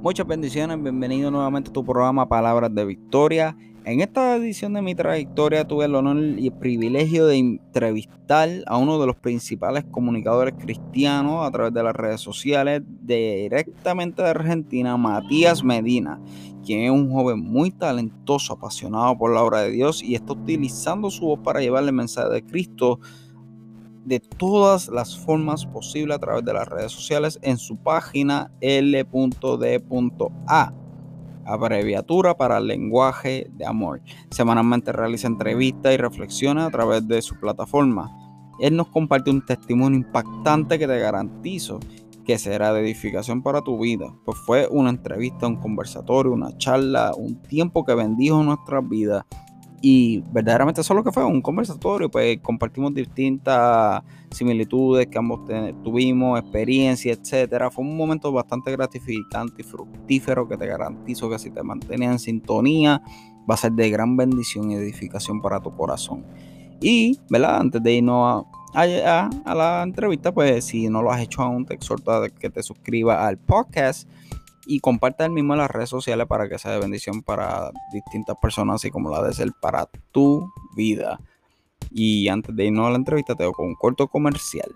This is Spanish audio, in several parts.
Muchas bendiciones, bienvenido nuevamente a tu programa Palabras de Victoria. En esta edición de mi trayectoria tuve el honor y el privilegio de entrevistar a uno de los principales comunicadores cristianos a través de las redes sociales directamente de Argentina, Matías Medina, quien es un joven muy talentoso, apasionado por la obra de Dios y está utilizando su voz para llevarle el mensaje de Cristo de todas las formas posibles a través de las redes sociales en su página l.d.a, abreviatura para lenguaje de amor. Semanalmente realiza entrevistas y reflexiones a través de su plataforma. Él nos comparte un testimonio impactante que te garantizo que será de edificación para tu vida, pues fue una entrevista, un conversatorio, una charla, un tiempo que bendijo nuestras vidas y verdaderamente eso es lo que fue, un conversatorio, pues compartimos distintas similitudes que ambos tuvimos, experiencias, etcétera. Fue un momento bastante gratificante y fructífero que te garantizo que si te mantienes en sintonía va a ser de gran bendición y edificación para tu corazón. Y, ¿verdad? Antes de irnos a la entrevista, pues si no lo has hecho aún, te exhorto a que te suscribas al podcast y comparte el mismo en las redes sociales para que sea de bendición para distintas personas, así como la de ser para tu vida. Y antes de irnos a la entrevista, te doy con un corto comercial.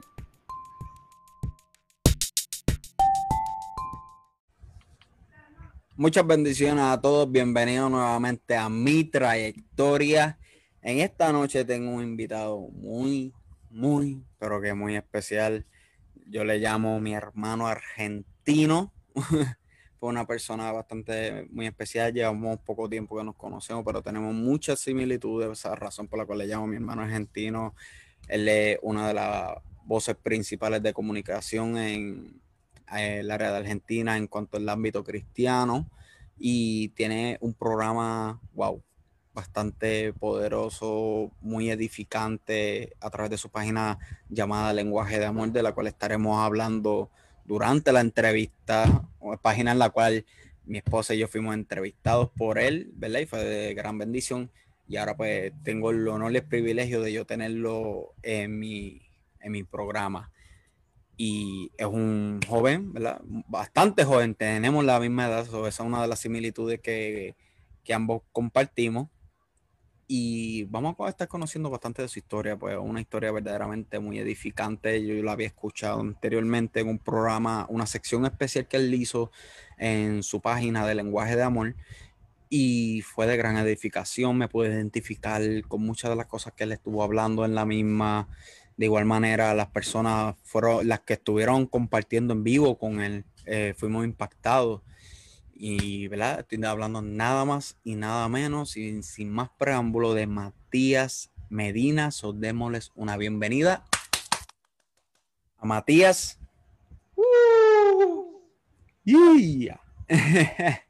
Muchas bendiciones a todos, bienvenidos nuevamente a mi trayectoria. En esta noche tengo un invitado muy, muy, pero que muy especial. Yo le llamo mi hermano argentino. fue una persona bastante muy especial. Llevamos poco tiempo que nos conocemos, pero tenemos muchas similitudes. Esa razón por la cual le llamo a mi hermano argentino. Él es una de las voces principales de comunicación en, el área de Argentina en cuanto al ámbito cristiano. Y tiene un programa, wow, bastante poderoso, muy edificante a través de su página llamada Lenguaje de Amor, de la cual estaremos hablando durante la entrevista, página en la cual mi esposa y yo fuimos entrevistados por él, ¿verdad? Y fue de gran bendición. Y ahora pues tengo el honor y el privilegio de yo tenerlo en mi, en mi programa. Y es un joven, ¿verdad? Bastante joven, tenemos la misma edad, esa es una de las similitudes que, que ambos compartimos y vamos a estar conociendo bastante de su historia, pues una historia verdaderamente muy edificante. Yo la había escuchado anteriormente en un programa, una sección especial que él hizo en su página de lenguaje de amor y fue de gran edificación. Me pude identificar con muchas de las cosas que él estuvo hablando en la misma. De igual manera, las personas fueron las que estuvieron compartiendo en vivo con él, eh, fuimos impactados y, ¿verdad? Estoy hablando nada más y nada menos, y sin más preámbulo, de Matías Medina. So, démosles una bienvenida a Matías.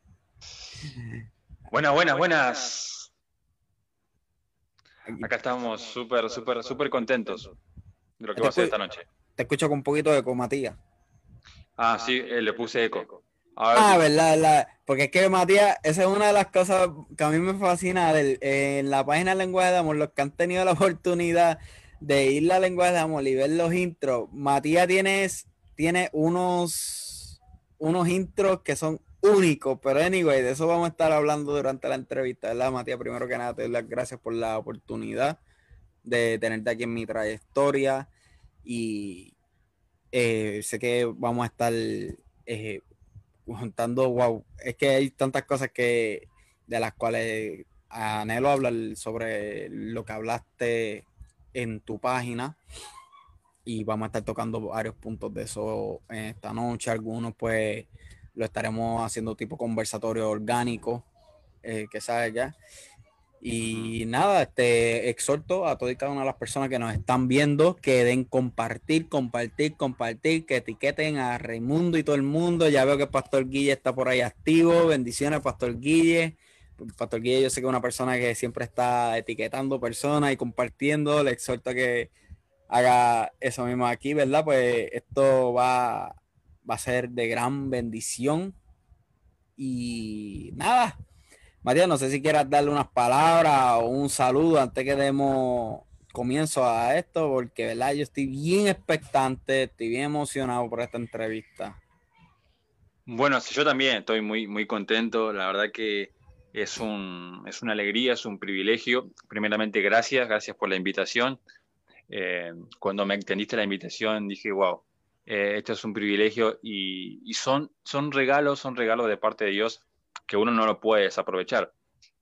buenas, buenas, buenas. Acá estamos súper, súper, súper contentos de lo que va a ser esta noche. Te escucho con un poquito de eco, Matías. Ah, sí, eh, le puse eco. Ah, verdad, Porque es que Matías, esa es una de las cosas que a mí me fascina en la página de Lenguaje de Amor, los que han tenido la oportunidad de ir a Lenguaje de Amor y ver los intros. Matías tiene, tiene unos, unos intros que son únicos, pero anyway, de eso vamos a estar hablando durante la entrevista, ¿verdad, Matías? Primero que nada, te doy las gracias por la oportunidad de tenerte aquí en mi trayectoria y eh, sé que vamos a estar eh, juntando, wow, es que hay tantas cosas que de las cuales anhelo hablar sobre lo que hablaste en tu página y vamos a estar tocando varios puntos de eso esta noche. Algunos pues lo estaremos haciendo tipo conversatorio orgánico, eh, que sabes ya. Y nada, este exhorto a todas y cada una de las personas que nos están viendo que den compartir, compartir, compartir, que etiqueten a Raimundo y todo el mundo. Ya veo que Pastor Guille está por ahí activo. Bendiciones, Pastor Guille. Pastor Guille, yo sé que es una persona que siempre está etiquetando personas y compartiendo. Le exhorto a que haga eso mismo aquí, ¿verdad? Pues esto va, va a ser de gran bendición. Y nada, Matías, no sé si quieras darle unas palabras o un saludo antes que demos comienzo a esto porque, ¿verdad? Yo estoy bien expectante, estoy bien emocionado por esta entrevista. Bueno, yo también estoy muy, muy contento. La verdad que es, un, es una alegría, es un privilegio. Primeramente, gracias, gracias por la invitación. Eh, cuando me extendiste la invitación, dije, wow, eh, esto es un privilegio y, y, son, son regalos, son regalos de parte de Dios que uno no lo puede desaprovechar.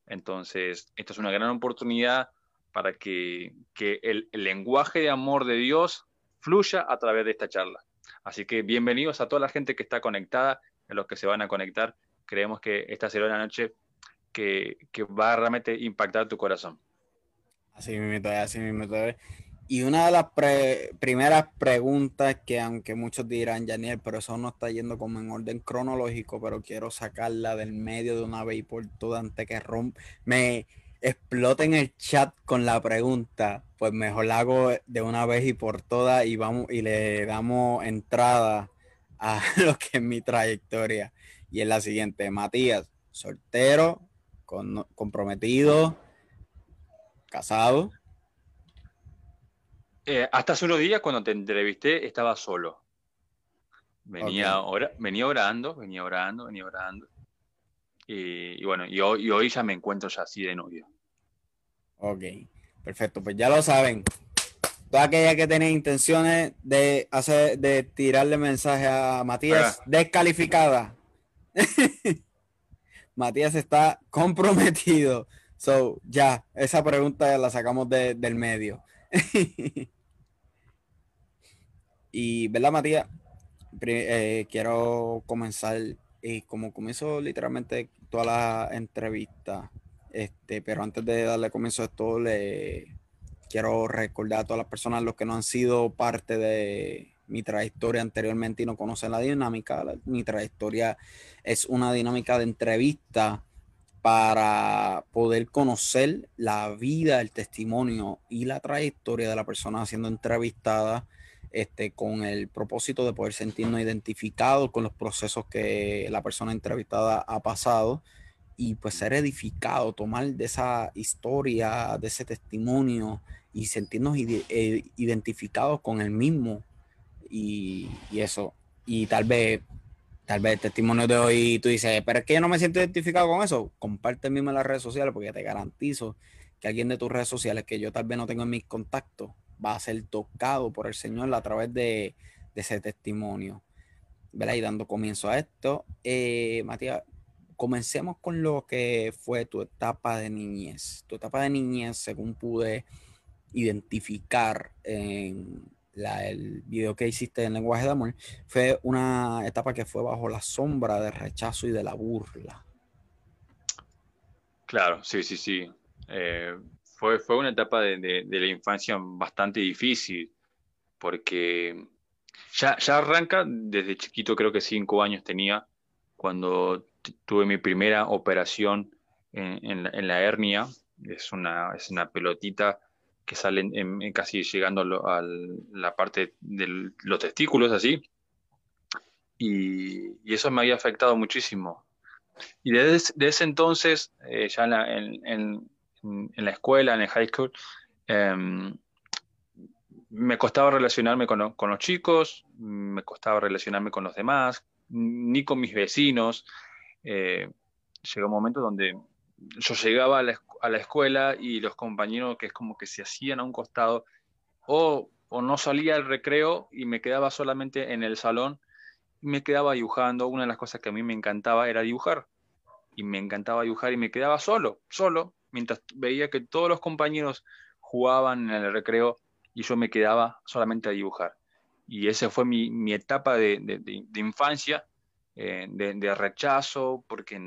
Entonces, esto es una gran oportunidad para que, que el, el, lenguaje de amor de Dios fluya a través de esta charla. Así que bienvenidos a toda la gente que está conectada, a los que se van a conectar. Creemos que esta será una noche que, que va a realmente impactar tu corazón. Así mismo, así mismo. Y una de las primeras preguntas que aunque muchos dirán, Daniel, pero eso no está yendo como en orden cronológico, pero quiero sacarla del medio de una vez y por todas antes que romp me explote en el chat con la pregunta, pues mejor la hago de una vez y por todas y vamos y le damos entrada a lo que es mi trayectoria. Y es la siguiente, Matías, soltero, comprometido, casado. Eh, hasta hace unos días cuando te entrevisté estaba solo. Venía, venía orando, venía orando, venía orando. Y, bueno, y hoy, hoy, ya me encuentro ya así de novio. Ok, perfecto. Pues ya lo saben. Toda aquella que tiene intenciones de hacer, de tirarle mensaje a Matías, descalificada. Matías está comprometido. So, ya, esa pregunta la sacamos del medio. y, ¿verdad, Matías? Eh, quiero comenzar, y como comienzo literalmente toda la entrevista, este, pero antes de darle comienzo a esto, le quiero recordar a todas las personas, los que no han sido parte de mi trayectoria anteriormente y no conocen la dinámica, mi trayectoria es una dinámica de entrevista para poder conocer la vida, el testimonio y la trayectoria de la persona siendo entrevistada, este, con el propósito de poder sentirnos identificados con los procesos que la persona entrevistada ha pasado y pues ser edificado, tomar de esa historia, de ese testimonio y sentirnos eh, identificados con el mismo y, y eso. Y tal vez tal vez el testimonio de hoy tú dices, pero es que yo no me siento identificado con eso, comparte mismo en las redes sociales porque te garantizo que alguien de tus redes sociales que yo tal vez no tengo en mis contactos va a ser tocado por el Señor a través de, ese testimonio. ¿verdad? Y dando comienzo a esto, eh, Matías, comencemos con lo que fue tu etapa de niñez. Tu etapa de niñez, según pude identificar en el video que hiciste en lenguaje de amor, fue una etapa que fue bajo la sombra del rechazo y de la burla. Claro, sí, sí, sí. Eh, fue, fue una etapa de, la infancia bastante difícil, porque ya, ya arranca desde chiquito, creo que cinco años tenía, cuando tuve mi primera operación en, la, hernia. Es una, es una pelotita que salen en, casi llegando a la parte de los testículos, así. Y, eso me había afectado muchísimo. Y desde, ese entonces, eh, ya en, en, la escuela, en el high school, em, me costaba relacionarme con, con, los chicos, me costaba relacionarme con los demás, ni con mis vecinos. Eh, llegó un momento donde yo llegaba a la, escuela y los compañeros que es como que se hacían a un costado o, no salía al recreo y me quedaba solamente en el salón me quedaba dibujando. Una de las cosas que a mí me encantaba era dibujar y me encantaba dibujar y me quedaba solo, solo, mientras veía que todos los compañeros jugaban en el recreo y yo me quedaba solamente a dibujar. Y esa fue mi, mi etapa de, de, de, infancia, eh, de, rechazo, porque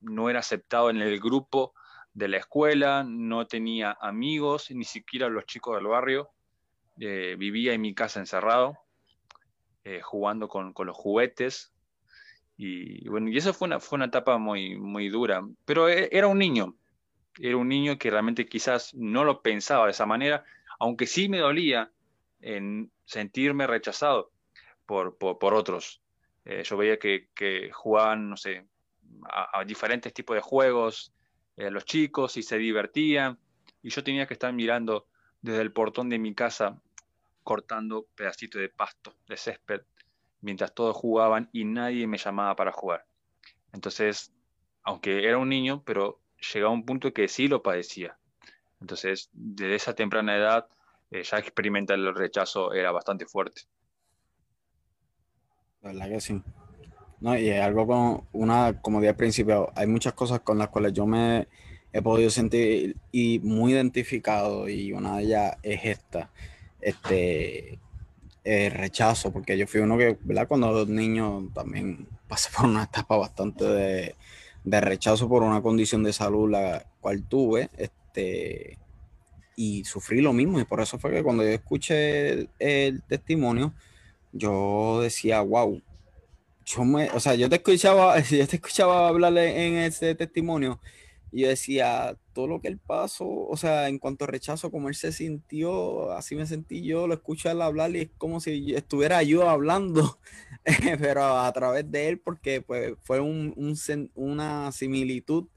no era aceptado en el grupo de la escuela, no tenía amigos, ni siquiera los chicos del barrio. Eh, vivía en mi casa encerrado, eh, jugando con, con, los juguetes. Y bueno, y esa fue una, fue una etapa muy, muy dura. Pero e, era un niño, era un niño que realmente quizás no lo pensaba de esa manera, aunque sí me dolía en sentirme rechazado por, por, otros. Eh, yo veía que, que, jugaban, no sé, a, diferentes tipos de juegos, eh, los chicos, y se divertían, y yo tenía que estar mirando desde el portón de mi casa cortando pedacitos de pasto, de césped, mientras todos jugaban y nadie me llamaba para jugar. Entonces, aunque era un niño, pero llegaba un punto que sí lo padecía. Entonces, desde esa temprana edad, eh, ya experimentar el rechazo era bastante fuerte. La verdad que sí. No, y es algo con una, como dije al principio, hay muchas cosas con las cuales yo me he podido sentir y muy identificado y una de ellas es esta, este rechazo, porque yo fui uno que, ¿verdad? Cuando niño también pasé por una etapa bastante de, de rechazo por una condición de salud la cual tuve, este, y sufrí lo mismo, y por eso fue que cuando yo escuché el, testimonio, yo decía, wow, yo me, o sea, yo te escuchaba, yo te escuchaba hablarle en ese testimonio, y yo decía, todo lo que él pasó, o sea, en cuanto a rechazo, como él se sintió, así me sentí yo, lo escucho él hablar y es como si estuviera yo hablando, pero a través de él, porque pues, fue un, una similitud,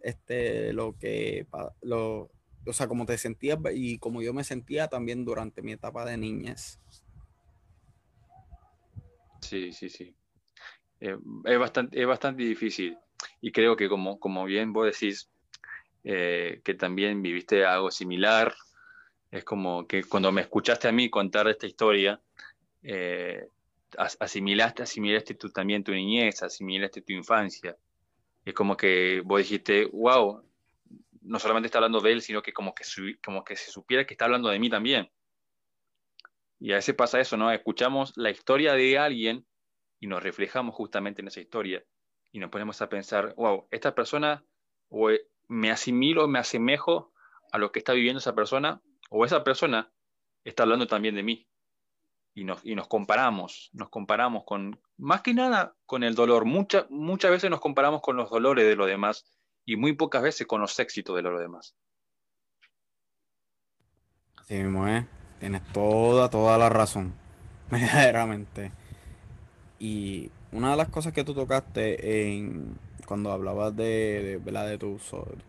este, lo que, lo, o sea, como te sentías y como yo me sentía también durante mi etapa de niñez. Sí, sí, sí. Eh, es, bastante, es bastante difícil y creo que como, como bien vos decís, eh, que también viviste algo similar, es como que cuando me escuchaste a mí contar esta historia, eh, asimilaste, asimilaste tú también tu niñez, asimilaste tu infancia. Es como que vos dijiste, wow, no solamente está hablando de él, sino que como que, como que se supiera que está hablando de mí también. Y a veces pasa eso, ¿no? Escuchamos la historia de alguien y nos reflejamos justamente en esa historia y nos ponemos a pensar, wow, esta persona, o e, me asimilo, me asemejo a lo que está viviendo esa persona, o esa persona está hablando también de mí. Y nos, y nos comparamos, nos comparamos con, más que nada, con el dolor. Mucha, muchas veces nos comparamos con los dolores de los demás y muy pocas veces con los éxitos de los demás. Así mismo, ¿eh? Tienes toda, toda la razón. Verdaderamente. Y una de las cosas que tú tocaste en, cuando hablabas de, ¿verdad? de tu,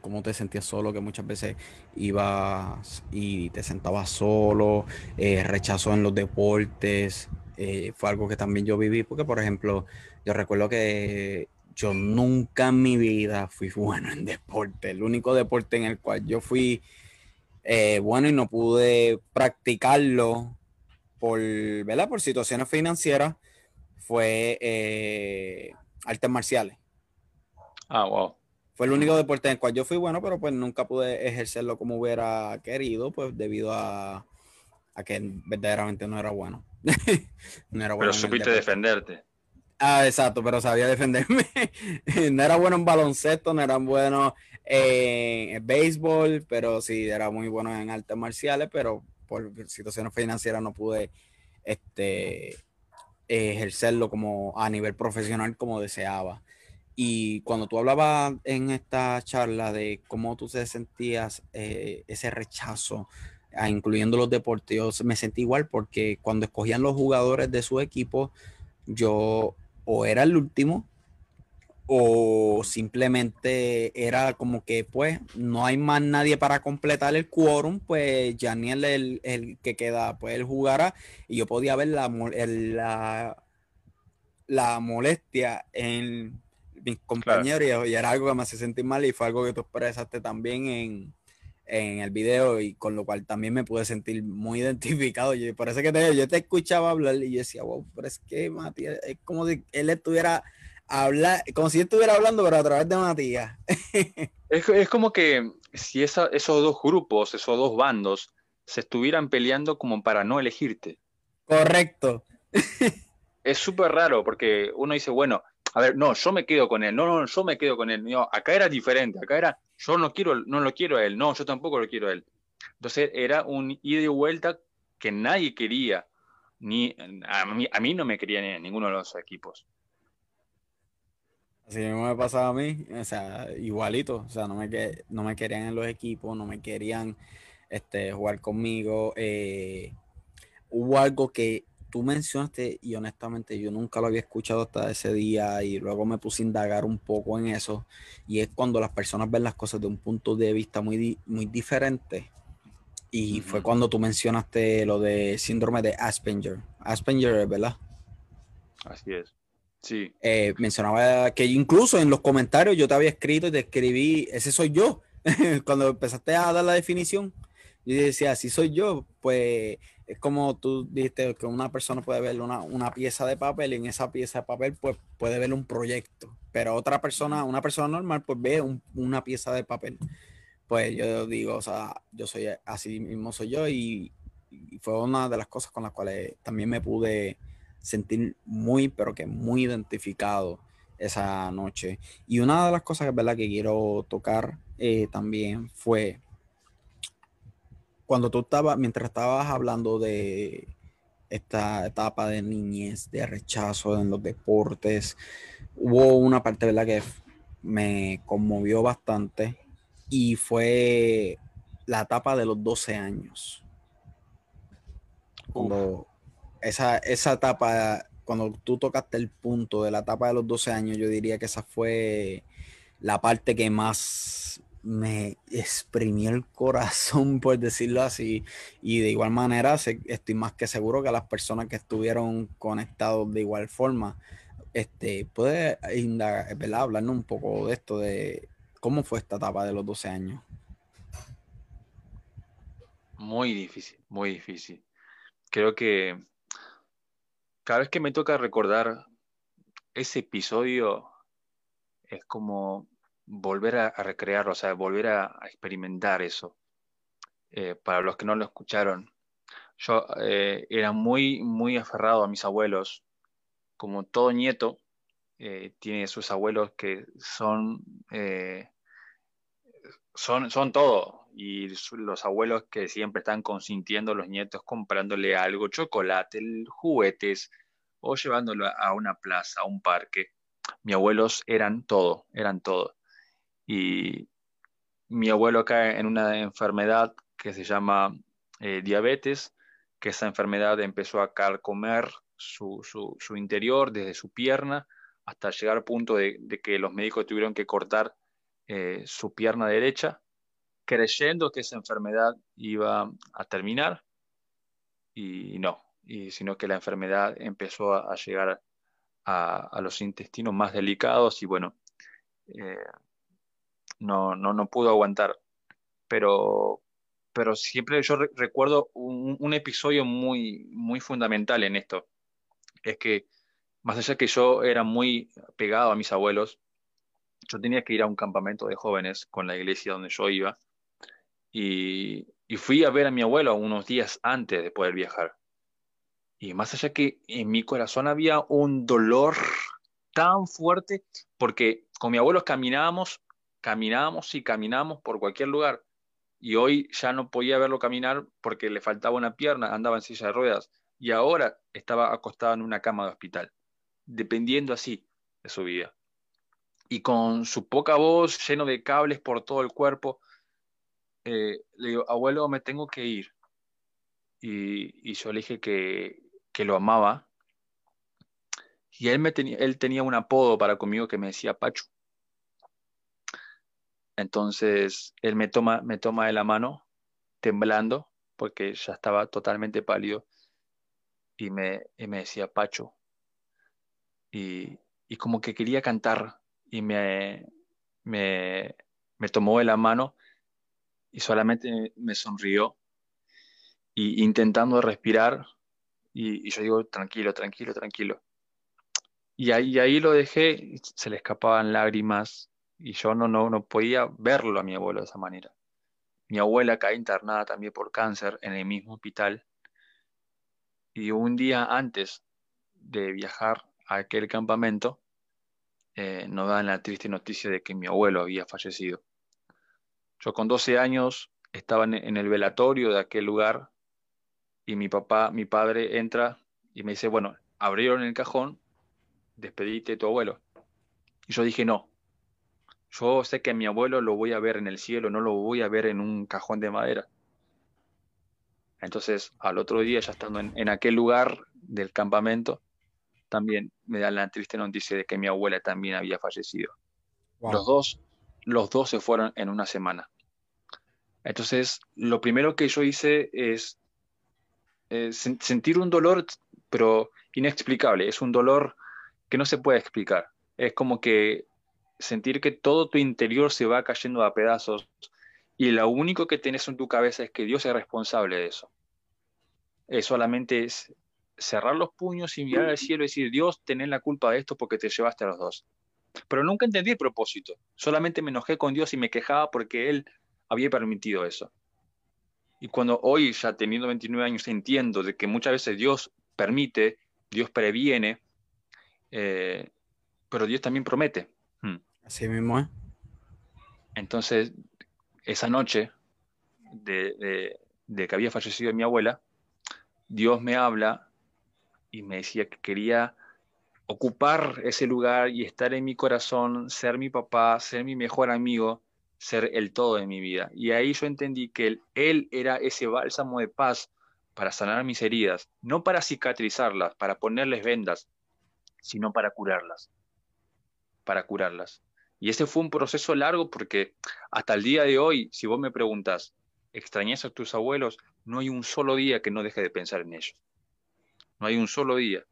cómo te sentías solo, que muchas veces ibas y te sentabas solo, eh, rechazo en los deportes, eh, fue algo que también yo viví, porque por ejemplo, yo recuerdo que yo nunca en mi vida fui bueno en deporte, el único deporte en el cual yo fui eh, bueno y no pude practicarlo por, ¿verdad? por situaciones financieras fue eh, artes marciales. Ah, wow. Fue el único deporte en el cual yo fui bueno, pero pues nunca pude ejercerlo como hubiera querido, pues debido a, que verdaderamente no era bueno. no era bueno pero supiste defenderte. Ah, exacto, pero sabía defenderme. no era bueno en baloncesto, no era bueno en béisbol, pero sí era muy bueno en artes marciales, pero por situaciones financieras no pude este, ejercerlo como a nivel profesional como deseaba. Y cuando tú hablabas en esta charla de cómo tú te sentías eh, ese rechazo, a, incluyendo los deportivos, me sentí igual porque cuando escogían los jugadores de su equipo, yo o era el último o simplemente era como que pues no hay más nadie para completar el quórum, pues Janiel el, el que queda, pues él jugará y yo podía ver la, la, la molestia en mis compañeros y, era algo que me hace sentir mal y fue algo que tú expresaste también en, el video y con lo cual también me pude sentir muy identificado. Y por eso que te, yo te escuchaba hablar y yo decía, wow, pero es que Matías, es como si él estuviera hablar, como si estuviera hablando, pero a través de una tía. es, como que si esos dos grupos, esos dos bandos, se estuvieran peleando como para no elegirte. Correcto. es súper raro porque uno dice, bueno, a ver, no, yo me quedo con él, no, no, yo me quedo con él. No, acá era diferente, acá era, yo no quiero, no lo quiero a él, no, yo tampoco lo quiero a él. Entonces era un ida y vuelta que nadie quería, ni a mí, a mí no me quería ni ninguno de los equipos. Así mismo me pasaba a mí, o sea, igualito, o sea, no me, no me querían en los equipos, no me querían este, jugar conmigo. Eh, hubo algo que tú mencionaste y honestamente yo nunca lo había escuchado hasta ese día y luego me puse a indagar un poco en eso y es cuando las personas ven las cosas de un punto de vista muy, muy diferente Y fue cuando tú mencionaste lo de síndrome de Asperger. Asperger, ¿verdad? Así es. Sí. Eh, mencionaba que incluso en los comentarios yo te había escrito y te escribí, ese soy yo. cuando empezaste a dar la definición, yo decía, así soy yo, pues es como tú dijiste que una persona puede ver una, pieza de papel y en esa pieza de papel pues puede ver un proyecto, pero otra persona, una persona normal pues ve una pieza de papel. Pues yo digo, o sea, yo soy así mismo soy yo y, fue una de las cosas con las cuales también me pude sentir muy, pero que muy identificado esa noche. Y una de las cosas que, ¿verdad? que quiero tocar eh, también fue cuando tú estabas, mientras estabas hablando de esta etapa de niñez, de rechazo en los deportes, hubo una parte, ¿verdad?, que me conmovió bastante y fue la etapa de los 12 años. Cuando esa, esa etapa, cuando tú tocaste el punto de la etapa de los 12 años, yo diría que esa fue la parte que más me exprimió el corazón, por decirlo así. Y de igual manera, estoy más que seguro que las personas que estuvieron conectados de igual forma, este, puede indagar, hablarnos un poco de esto, de cómo fue esta etapa de los 12 años. Muy difícil, muy difícil. Creo que cada vez que me toca recordar ese episodio, es como volver a, recrearlo, o sea, volver a, experimentar eso. Eh, para los que no lo escucharon, yo eh, era muy, muy aferrado a mis abuelos. Como todo nieto, eh, tiene sus abuelos que son, son, son todo. Y los abuelos que siempre están consintiendo los nietos, comprándole algo, chocolate, juguetes, o llevándolo a una plaza, a un parque. Mis abuelos eran todo, eran todo y mi abuelo cae en una enfermedad que se llama eh, diabetes, que esa enfermedad empezó a carcomer su, su, interior desde su pierna hasta llegar al punto de, que los médicos tuvieron que cortar eh, su pierna derecha, creyendo que esa enfermedad iba a terminar y no, y, sino que la enfermedad empezó a, llegar a, los intestinos más delicados y bueno, eh, no, no, no pudo aguantar. Pero, pero siempre yo recuerdo un, episodio muy, muy fundamental en esto. Es que más allá que yo era muy pegado a mis abuelos, yo tenía que ir a un campamento de jóvenes con la iglesia donde yo iba y, fui a ver a mi abuelo unos días antes de poder viajar. Y más allá que en mi corazón había un dolor tan fuerte, porque con mi abuelo caminábamos caminábamos y caminábamos por cualquier lugar. Y hoy ya no podía verlo caminar porque le faltaba una pierna, andaba en silla de ruedas. Y ahora estaba acostado en una cama de hospital, dependiendo así de su vida. Y con su poca voz, lleno de cables por todo el cuerpo, eh, le digo, abuelo, me tengo que ir. Y, yo le dije que, que lo amaba. Y él, me tenía, él tenía un apodo para conmigo que me decía Pachu. Entonces él me toma, me toma de la mano, temblando, porque ya estaba totalmente pálido, y me, me decía Pacho. Y, como que quería cantar, y me, me, tomó de la mano y solamente me sonrió, y intentando respirar, y, yo digo, tranquilo, tranquilo, tranquilo. Y ahí, ahí lo dejé, se le escapaban lágrimas, y yo no, no, no podía verlo a mi abuelo de esa manera. Mi abuela cae internada también por cáncer en el mismo hospital. Y un día antes de viajar a aquel campamento, eh, nos dan la triste noticia de que mi abuelo había fallecido. Yo con 12 años estaba en el velatorio de aquel lugar y mi papá, mi padre entra y me dice, bueno, abrieron el cajón, despedite de tu abuelo. Y yo dije, no, yo sé que a mi abuelo lo voy a ver en el cielo, no lo voy a ver en un cajón de madera. Entonces, al otro día, ya estando en, aquel lugar del campamento, también me dan la triste noticia de que mi abuela también había fallecido. Los, dos, los dos se fueron en una semana. Entonces, lo primero que yo hice es eh, sentir un dolor, pero inexplicable. Es un dolor que no se puede explicar. Es como que sentir que todo tu interior se va cayendo a pedazos y lo único que tienes en tu cabeza es que Dios es responsable de eso. Es solamente es cerrar los puños y mirar al cielo y decir, Dios, tenés la culpa de esto porque te llevaste a los dos. Pero nunca entendí el propósito. Solamente me enojé con Dios y me quejaba porque Él había permitido eso. Y cuando hoy, ya teniendo 29 años, entiendo de que muchas veces Dios permite, Dios previene, eh, pero Dios también promete. Hmm. Así mismo es. Entonces, esa noche de, de, que había fallecido mi abuela, Dios me habla y me decía que quería ocupar ese lugar y estar en mi corazón, ser mi papá, ser mi mejor amigo, ser el todo de mi vida. Y ahí yo entendí que él, era ese bálsamo de paz para sanar mis heridas, no para cicatrizarlas, para ponerles vendas, sino para curarlas, para curarlas. Y ese fue un proceso largo porque hasta el día de hoy, si vos me preguntas, ¿extrañas a tus abuelos? No hay un solo día que no deje de pensar en ellos. No hay un solo día.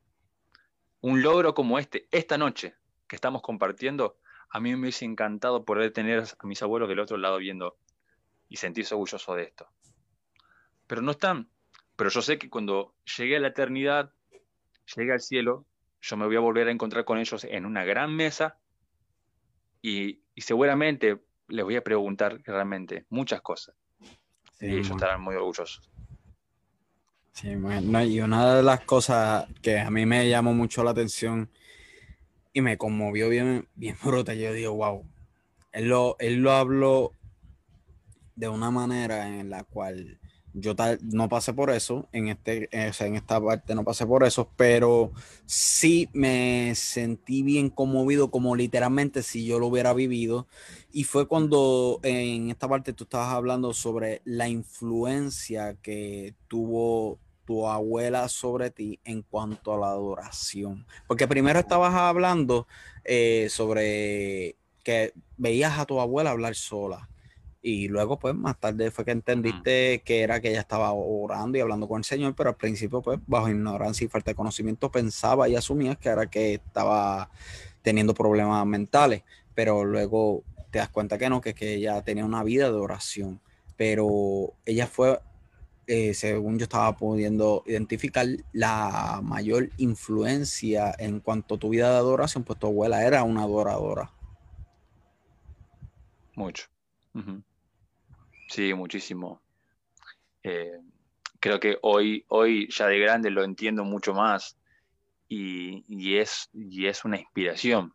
Un logro como este, esta noche que estamos compartiendo, a mí me hubiese encantado poder tener a mis abuelos del otro lado viendo y sentirse orgulloso de esto. Pero no están. Pero yo sé que cuando llegue a la eternidad, llegue al cielo, yo me voy a volver a encontrar con ellos en una gran mesa y, seguramente les voy a preguntar realmente muchas cosas. y ellos estarán muy orgullosos. Sí, bueno, y una de las cosas que a mí me llamó mucho la atención y me conmovió bien, bien bruta, yo digo, wow, él lo, él lo habló de una manera en la cual yo tal, no pasé por eso, en, este, en esta parte no pasé por eso, pero sí me sentí bien conmovido, como literalmente si yo lo hubiera vivido. Y fue cuando en esta parte tú estabas hablando sobre la influencia que tuvo tu abuela sobre ti en cuanto a la adoración. Porque primero estabas hablando eh, sobre que veías a tu abuela hablar sola. Y luego, pues, más tarde fue que entendiste que era que ella estaba orando y hablando con el Señor, pero al principio, pues, bajo ignorancia y falta de conocimiento, pensaba y asumía que era que estaba teniendo problemas mentales, pero luego te das cuenta que no, que, que ella tenía una vida de oración, pero ella fue, eh, según yo estaba pudiendo identificar, la mayor influencia en cuanto a tu vida de adoración, pues tu abuela era una adoradora. Mucho. Sí, muchísimo. Eh, creo que hoy, hoy ya de grande lo entiendo mucho más y, es, y es una inspiración,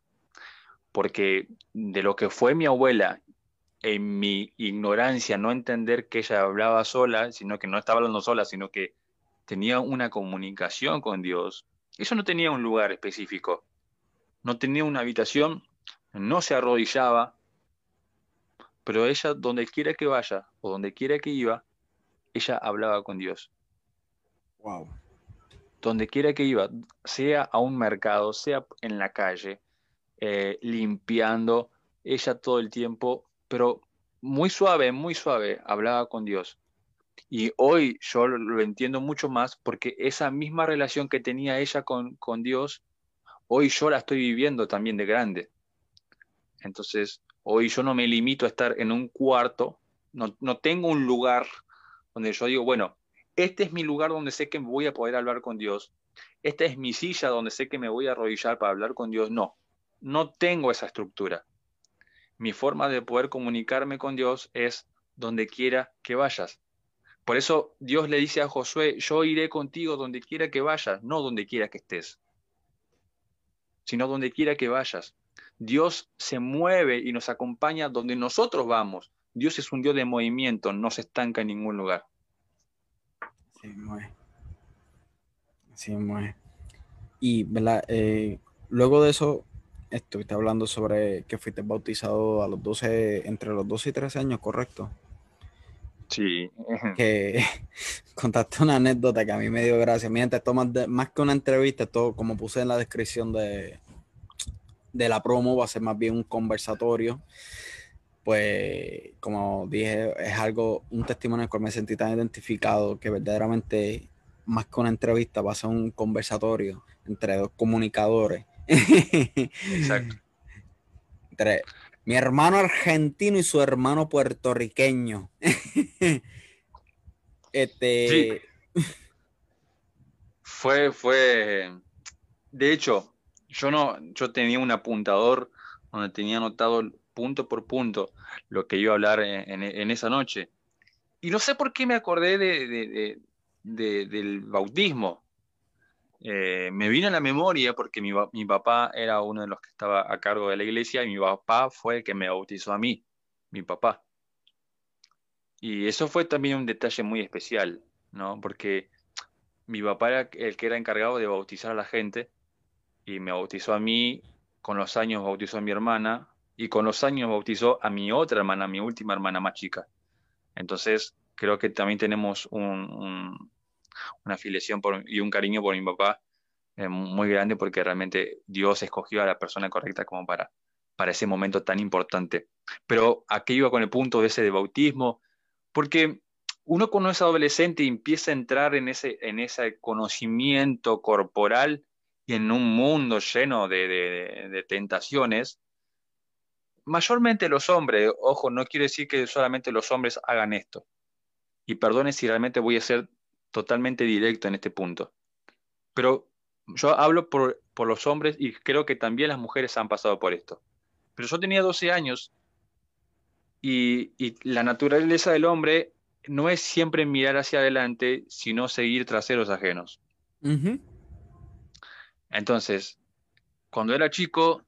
porque de lo que fue mi abuela, en mi ignorancia, no entender que ella hablaba sola, sino que no estaba hablando sola, sino que tenía una comunicación con Dios. Eso no tenía un lugar específico, no tenía una habitación, no se arrodillaba, pero ella, donde quiera que vaya o donde quiera que iba, ella hablaba con Dios. Wow. Donde quiera que iba, sea a un mercado, sea en la calle, eh, limpiando, ella todo el tiempo, pero muy suave, muy suave, hablaba con Dios. Y hoy yo lo entiendo mucho más porque esa misma relación que tenía ella con, con Dios, hoy yo la estoy viviendo también de grande. Entonces, Hoy yo no me limito a estar en un cuarto, no, no tengo un lugar donde yo digo, bueno, este es mi lugar donde sé que voy a poder hablar con Dios. Esta es mi silla donde sé que me voy a arrodillar para hablar con Dios. No, no tengo esa estructura. Mi forma de poder comunicarme con Dios es donde quiera que vayas. Por eso Dios le dice a Josué, yo iré contigo donde quiera que vayas, no donde quiera que estés, sino donde quiera que vayas. Dios se mueve y nos acompaña donde nosotros vamos. Dios es un Dios de movimiento, no se estanca en ningún lugar. Sí, mueve. Sí, mueve. Y eh, luego de eso, estuviste hablando sobre que fuiste bautizado a los 12, entre los 12 y 13 años, ¿correcto? Sí. Que contaste una anécdota que a mí me dio gracia. Miren, esto más, más que una entrevista, esto como puse en la descripción de, de la promo, va a ser más bien un conversatorio. pues como dije, es algo, un testimonio en el cual me sentí tan identificado que verdaderamente más que una entrevista va a ser un conversatorio entre dos comunicadores. Exacto. entre mi hermano argentino y su hermano puertorriqueño. este. Fue, fue. De hecho, yo no, yo tenía un apuntador donde tenía anotado punto por punto lo que iba a hablar en, esa noche. Y no sé por qué me acordé de, del bautismo. Eh, me vino a la memoria porque mi, papá era uno de los que estaba a cargo de la iglesia y mi papá fue el que me bautizó a mí, mi papá. Y eso fue también un detalle muy especial, ¿no? Porque mi papá era el que era encargado de bautizar a la gente y me bautizó a mí, con los años bautizó a mi hermana y con los años bautizó a mi otra hermana, mi última hermana más chica. Entonces, creo que también tenemos una afiliación y un cariño por mi papá eh, muy grande porque realmente Dios escogió a la persona correcta como para, para ese momento tan importante. Pero aquí iba con el punto ese de bautismo, porque uno cuando es adolescente y empieza a entrar en ese, en ese conocimiento corporal y en un mundo lleno de, tentaciones, mayormente los hombres, ojo, no quiero decir que solamente los hombres hagan esto. Y perdone si realmente voy a ser totalmente directo en este punto. Pero yo hablo por, los hombres y creo que también las mujeres han pasado por esto. Pero yo tenía 12 años y, la naturaleza del hombre no es siempre mirar hacia adelante, sino seguir traseros ajenos. Entonces, cuando era chico,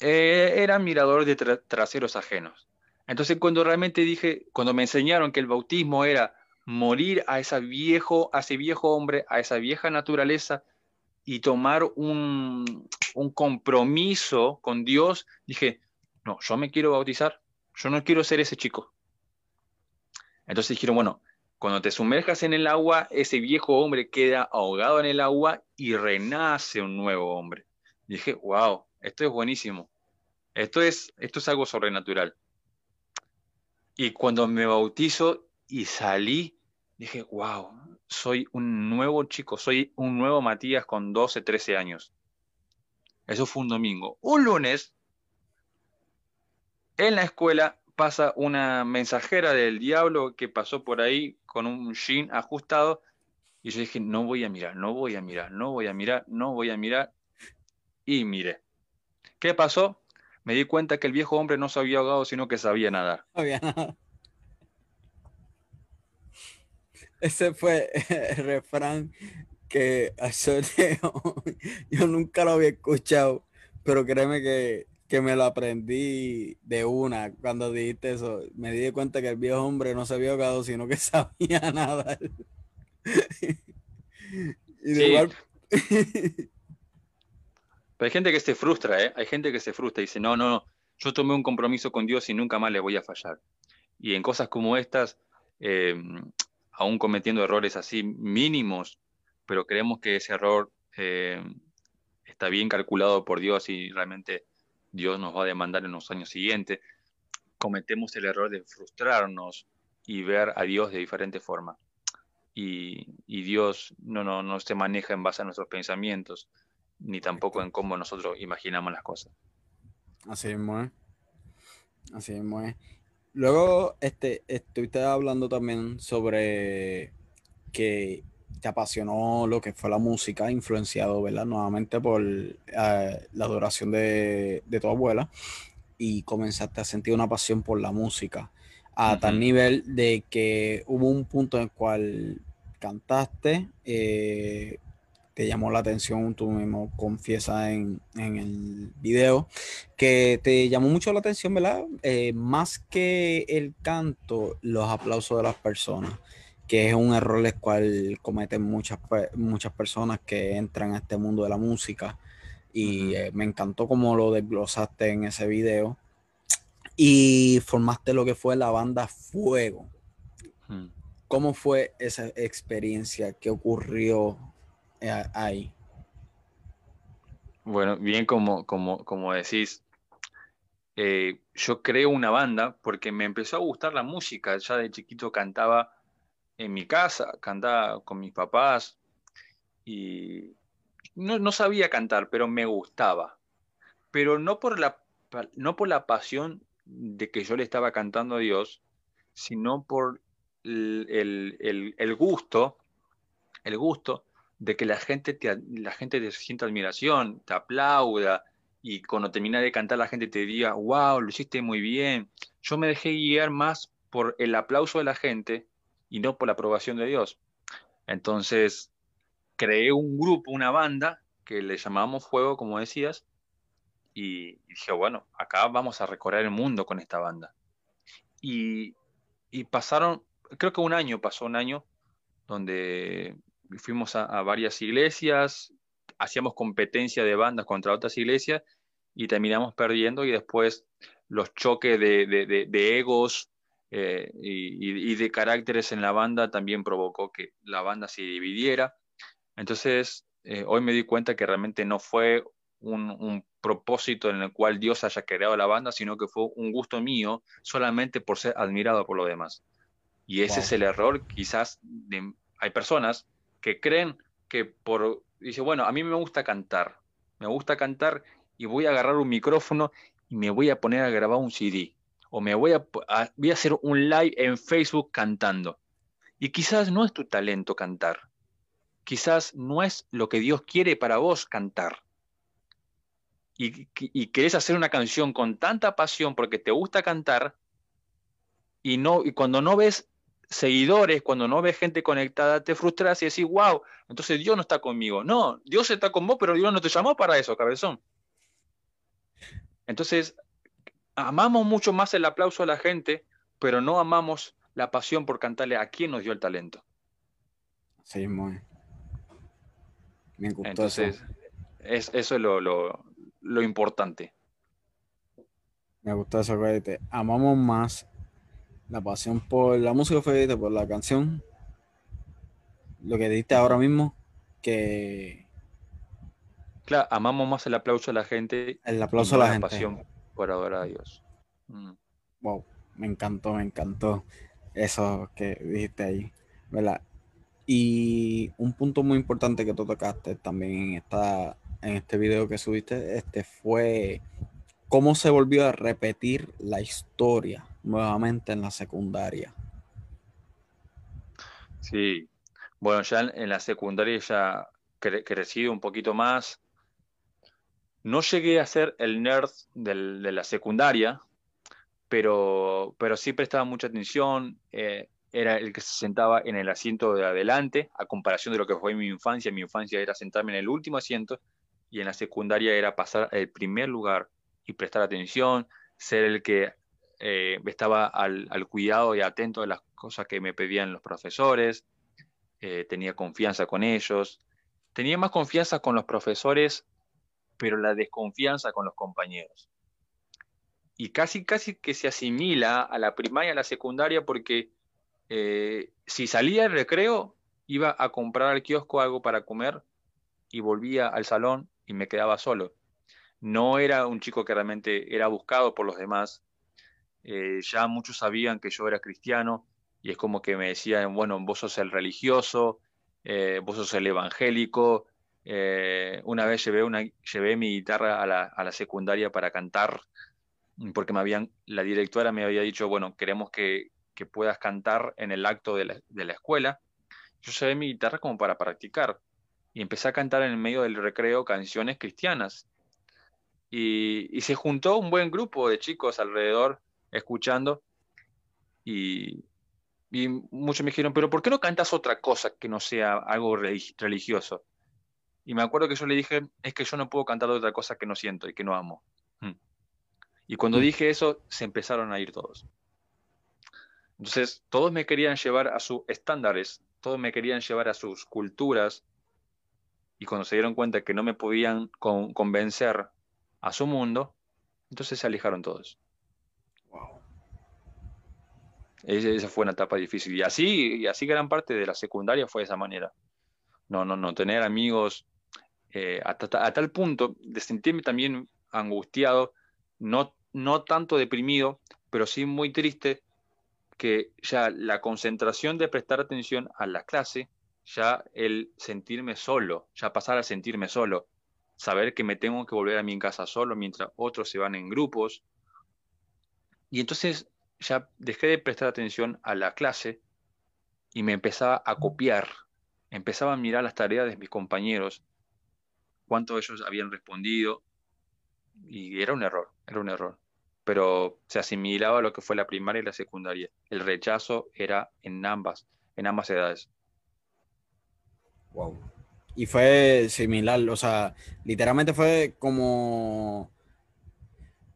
eh, era mirador de traseros ajenos. Entonces, cuando realmente dije, cuando me enseñaron que el bautismo era morir a, ese viejo, a ese viejo hombre, a esa vieja naturaleza y tomar un, un compromiso con Dios, dije, no, yo me quiero bautizar, yo no quiero ser ese chico. Entonces dijeron, bueno, cuando te sumerjas en el agua, ese viejo hombre queda ahogado en el agua y renace un nuevo hombre. dije, wow, esto es buenísimo. Esto es, esto es algo sobrenatural. Y cuando me bautizo y salí, dije, wow, soy un nuevo chico, soy un nuevo Matías con 12, 13 años. Eso fue un domingo. Un lunes, en la escuela, pasa una mensajera del diablo que pasó por ahí con un jean ajustado y yo dije, no voy a mirar, no voy a mirar, no voy a mirar, no voy a mirar. Y miré. ¿Qué pasó? Me di cuenta que el viejo hombre no se había ahogado, sino que sabía nadar. Ese fue el refrán que yo nunca lo había escuchado, pero créeme que que me lo aprendí de una cuando dijiste eso. Me di cuenta que el viejo hombre no se había ahogado, sino que sabía nada. y igual... Pero hay gente que se frustra, ¿eh? Hay gente que se frustra y dice, no, no, no, yo tomé un compromiso con Dios y nunca más le voy a fallar. Y en cosas como estas, eh, aún cometiendo errores así mínimos, pero creemos que ese error eh, está bien calculado por Dios y realmente Dios nos va a demandar en los años siguientes, cometemos el error de frustrarnos y ver a Dios de diferente forma. Y, Dios no, no, no se maneja en base a nuestros pensamientos, ni tampoco en cómo nosotros imaginamos las cosas. Así es. Así mismo es. Luego, este, estuviste hablando también sobre que te apasionó lo que fue la música, influenciado, ¿verdad? Nuevamente por eh, la adoración de, tu abuela y comenzaste a sentir una pasión por la música a tal nivel de que hubo un punto en el cual cantaste, eh, te llamó la atención, tú mismo confiesas en, el video, que te llamó mucho la atención, ¿verdad? Eh, más que el canto, los aplausos de las personas que es un error el cual cometen muchas, muchas personas que entran a este mundo de la música. Y eh, me encantó cómo lo desglosaste en ese video. Y formaste lo que fue la banda Fuego. ¿Cómo fue esa experiencia? ¿Qué ocurrió ahí? Bueno, bien como, como, como decís, eh, yo creo una banda porque me empezó a gustar la música. Ya de chiquito cantaba en mi casa, cantaba con mis papás y no, sabía cantar, pero me gustaba. Pero no por, la, no por la pasión de que yo le estaba cantando a Dios, sino por el, gusto, el gusto de que la gente, te, la gente te sienta admiración, te aplauda, y cuando termina de cantar la gente te diga, wow, lo hiciste muy bien. Yo me dejé guiar más por el aplauso de la gente y no por la aprobación de Dios. Entonces, creé un grupo, una banda, que le llamamos Fuego, como decías, y, dije, bueno, acá vamos a recorrer el mundo con esta banda. Y, y pasaron, creo que un año, pasó un año, donde fuimos a, a varias iglesias, hacíamos competencia de bandas contra otras iglesias y terminamos perdiendo y después los choques de, egos eh, y, de caracteres en la banda también provocó que la banda se dividiera. Entonces, eh, hoy me di cuenta que realmente no fue un, propósito en el cual Dios haya creado la banda, sino que fue un gusto mío solamente por ser admirado por los demás. Y ese es el error, quizás hay personas que creen que por dice, bueno, a mí me gusta cantar, me gusta cantar y voy a agarrar un micrófono y me voy a poner a grabar un CD. O me voy a, voy a hacer un live en Facebook cantando. Y quizás no es tu talento cantar. Quizás no es lo que Dios quiere para vos cantar. Y, y, querés hacer una canción con tanta pasión porque te gusta cantar y, no, y cuando no ves seguidores, cuando no ves gente conectada, te frustras y decís, wow, entonces Dios no está conmigo. No, Dios está con vos, pero Dios no te llamó para eso, cabezón. Entonces, amamos mucho más el aplauso a la gente, pero no amamos la pasión por cantarle a quien nos dio el talento. Sí, muy. Me gustó Entonces, Es, eso es lo, lo, importante. Me gustó eso amamos más la pasión por la música fue por la canción, lo que diste ahora mismo, que... Claro, amamos más el aplauso a la gente. El aplauso a la, gente. pasión por adorar a Dios. Mm. Wow, me encantó, me encantó eso que dijiste ahí, ¿verdad? Y un punto muy importante que tú tocaste también en, esta, en este video que subiste, este fue cómo se volvió a repetir la historia nuevamente en la secundaria. Sí, bueno, ya en la secundaria ya crecí un poquito más. No llegué a ser el nerd de la secundaria, pero, pero sí prestaba mucha atención. Eh, era el que se sentaba en el asiento de adelante, a comparación de lo que fue mi infancia. Mi infancia era sentarme en el último asiento y en la secundaria era pasar el primer lugar y prestar atención, ser el que eh, estaba al, cuidado y atento de las cosas que me pedían los profesores, eh, tenía confianza con ellos, tenía más confianza con los profesores, pero la desconfianza con los compañeros. Y casi, casi que se asimila a la primaria a la secundaria porque eh, si salía del recreo, iba a comprar al kiosco algo para comer y volvía al salón y me quedaba solo. No era un chico que realmente era buscado por los demás, eh, ya muchos sabían que yo era cristiano y es como que me decían, bueno, vos sos el religioso, eh, vos sos el evangélico. Eh, una vez llevé, una, llevé mi guitarra a la, a la, secundaria para cantar, porque me habían, la directora me había dicho, bueno, queremos que, que puedas cantar en el acto de la, de la, escuela. Yo llevé mi guitarra como para practicar y empecé a cantar en el medio del recreo canciones cristianas. Y, y se juntó un buen grupo de chicos alrededor escuchando y, muchos me dijeron, pero ¿por qué no cantas otra cosa que no sea algo religioso? Y me acuerdo que yo le dije, es que yo no puedo cantar otra cosa que no siento y que no amo. Mm. Y cuando mm. dije eso, se empezaron a ir todos. Entonces, todos me querían llevar a sus estándares, todos me querían llevar a sus culturas, y cuando se dieron cuenta que no me podían convencer a su mundo, entonces se alejaron todos. Esa fue una etapa difícil. Y así, y así gran parte de la secundaria fue de esa manera. No, no, no, tener amigos eh, a, tal punto de sentirme también angustiado, no no tanto deprimido, pero sí muy triste, que ya la concentración de prestar atención a la clase, ya el sentirme solo, ya pasar a sentirme solo, saber que me tengo que volver a mi casa solo mientras otros se van en grupos. Y entonces ya dejé de prestar atención a la clase y me empezaba a copiar, empezaba a mirar las tareas de mis compañeros, cuántos ellos habían respondido, y era un error, era un error. Pero se asimilaba a lo que fue la primaria y la secundaria. El rechazo era en ambas, en ambas edades. Wow. Y fue similar, o sea, literalmente fue como.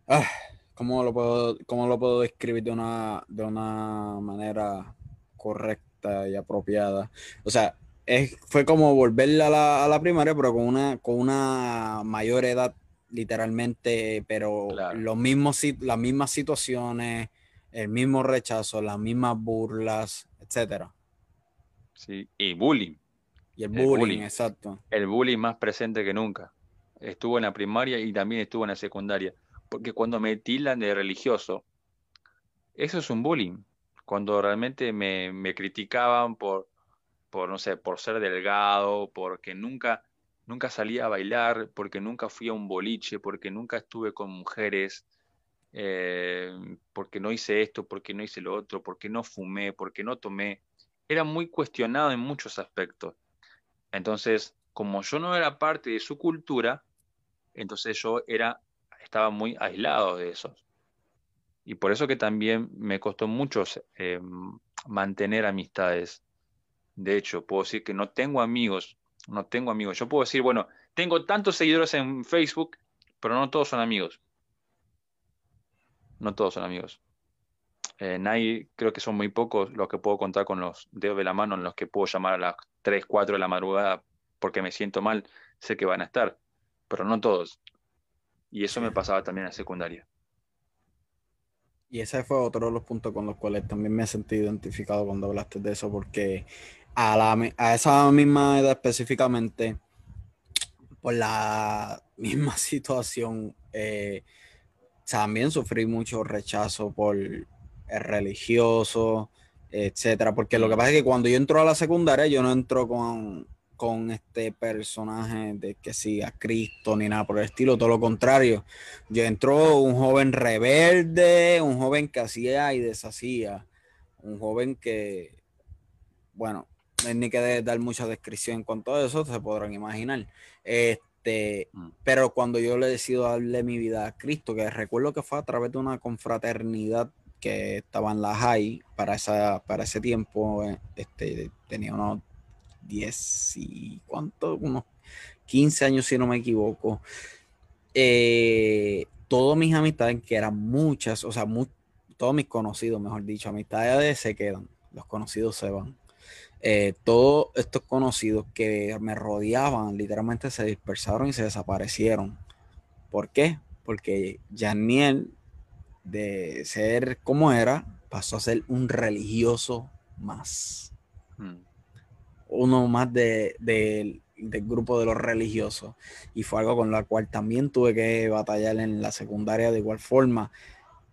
Ah, ¿cómo, lo puedo, ¿Cómo lo puedo describir de una, de una manera correcta y apropiada? O sea, es, fue como volver a la, a la primaria, pero con una, con una mayor edad, literalmente, pero los mismos, las mismas situaciones, el mismo rechazo, las mismas burlas, etcétera. Sí, y bullying. Y el, bullying, exacto. El bullying más presente que nunca. Estuvo en la primaria y también estuvo en la secundaria. Porque cuando me tildan de religioso, eso es un bullying. Cuando realmente me, me criticaban por, por, no sé, por ser delgado, porque nunca, nunca salí a bailar, porque nunca fui a un boliche, porque nunca estuve con mujeres, eh, porque no hice esto, porque no hice lo otro, porque no fumé, porque no tomé. Era muy cuestionado en muchos aspectos. Entonces, como yo no era parte de su cultura, entonces yo era, estaba muy aislado de eso. Y por eso que también me costó mucho eh, mantener amistades. De hecho, puedo decir que no tengo amigos, no tengo amigos. Yo puedo decir, bueno, tengo tantos seguidores en Facebook, pero no todos son amigos. No todos son amigos. Eh, creo que son muy pocos los que puedo contar con los dedos de la mano en los que puedo llamar a las 3, 4 de la madrugada porque me siento mal, sé que van a estar, pero no todos. Y eso me pasaba también en la secundaria. Y ese fue otro de los puntos con los cuales también me he sentido identificado cuando hablaste de eso, porque a, la, a esa misma edad específicamente, por la misma situación, eh, también sufrí mucho rechazo por el religioso, etcétera. Porque lo que pasa es que cuando yo entro a la secundaria, yo no entro con, con este personaje de que siga Cristo ni nada por el estilo, todo lo contrario. Yo entro un joven rebelde, un joven que hacía y deshacía, un joven que, bueno, ni que dar mucha descripción en cuanto a eso, se podrán imaginar. Este, mm. pero cuando yo le decido darle mi vida a Cristo, que recuerdo que fue a través de una confraternidad que estaba en la para, esa, para ese tiempo, eh, este, tenía unos 10 y cuánto, unos 15 años si no me equivoco. Eh, todas mis amistades, que eran muchas, o sea, todos mis conocidos, mejor dicho, amistades se quedan, los conocidos se van. Eh, todos estos conocidos que me rodeaban literalmente se dispersaron y se desaparecieron. ¿Por qué? Porque Janiel de ser como era, pasó a ser un religioso más. Hmm. Uno más de, del grupo de los religiosos. Y fue algo con lo cual también tuve que batallar en la secundaria de igual forma.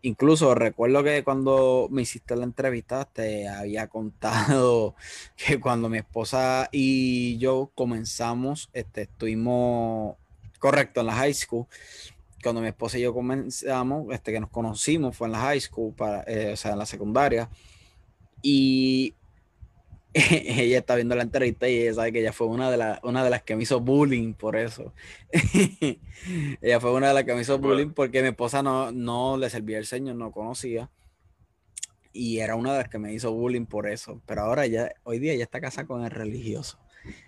Incluso recuerdo que cuando me hiciste la entrevista te había contado que cuando mi esposa y yo comenzamos, este, estuvimos correcto en la high school cuando mi esposa y yo comenzamos, este, que nos conocimos, fue en la high school, para, eh, o sea, en la secundaria. Y ella está viendo la entrevista y ella sabe que ella fue una de, una de las que me hizo bullying por eso. ella fue una de las que me hizo bullying porque mi esposa no, no le servía el señor, no conocía. Y era una de las que me hizo bullying por eso. Pero ahora ya, hoy día ya está casada con el religioso.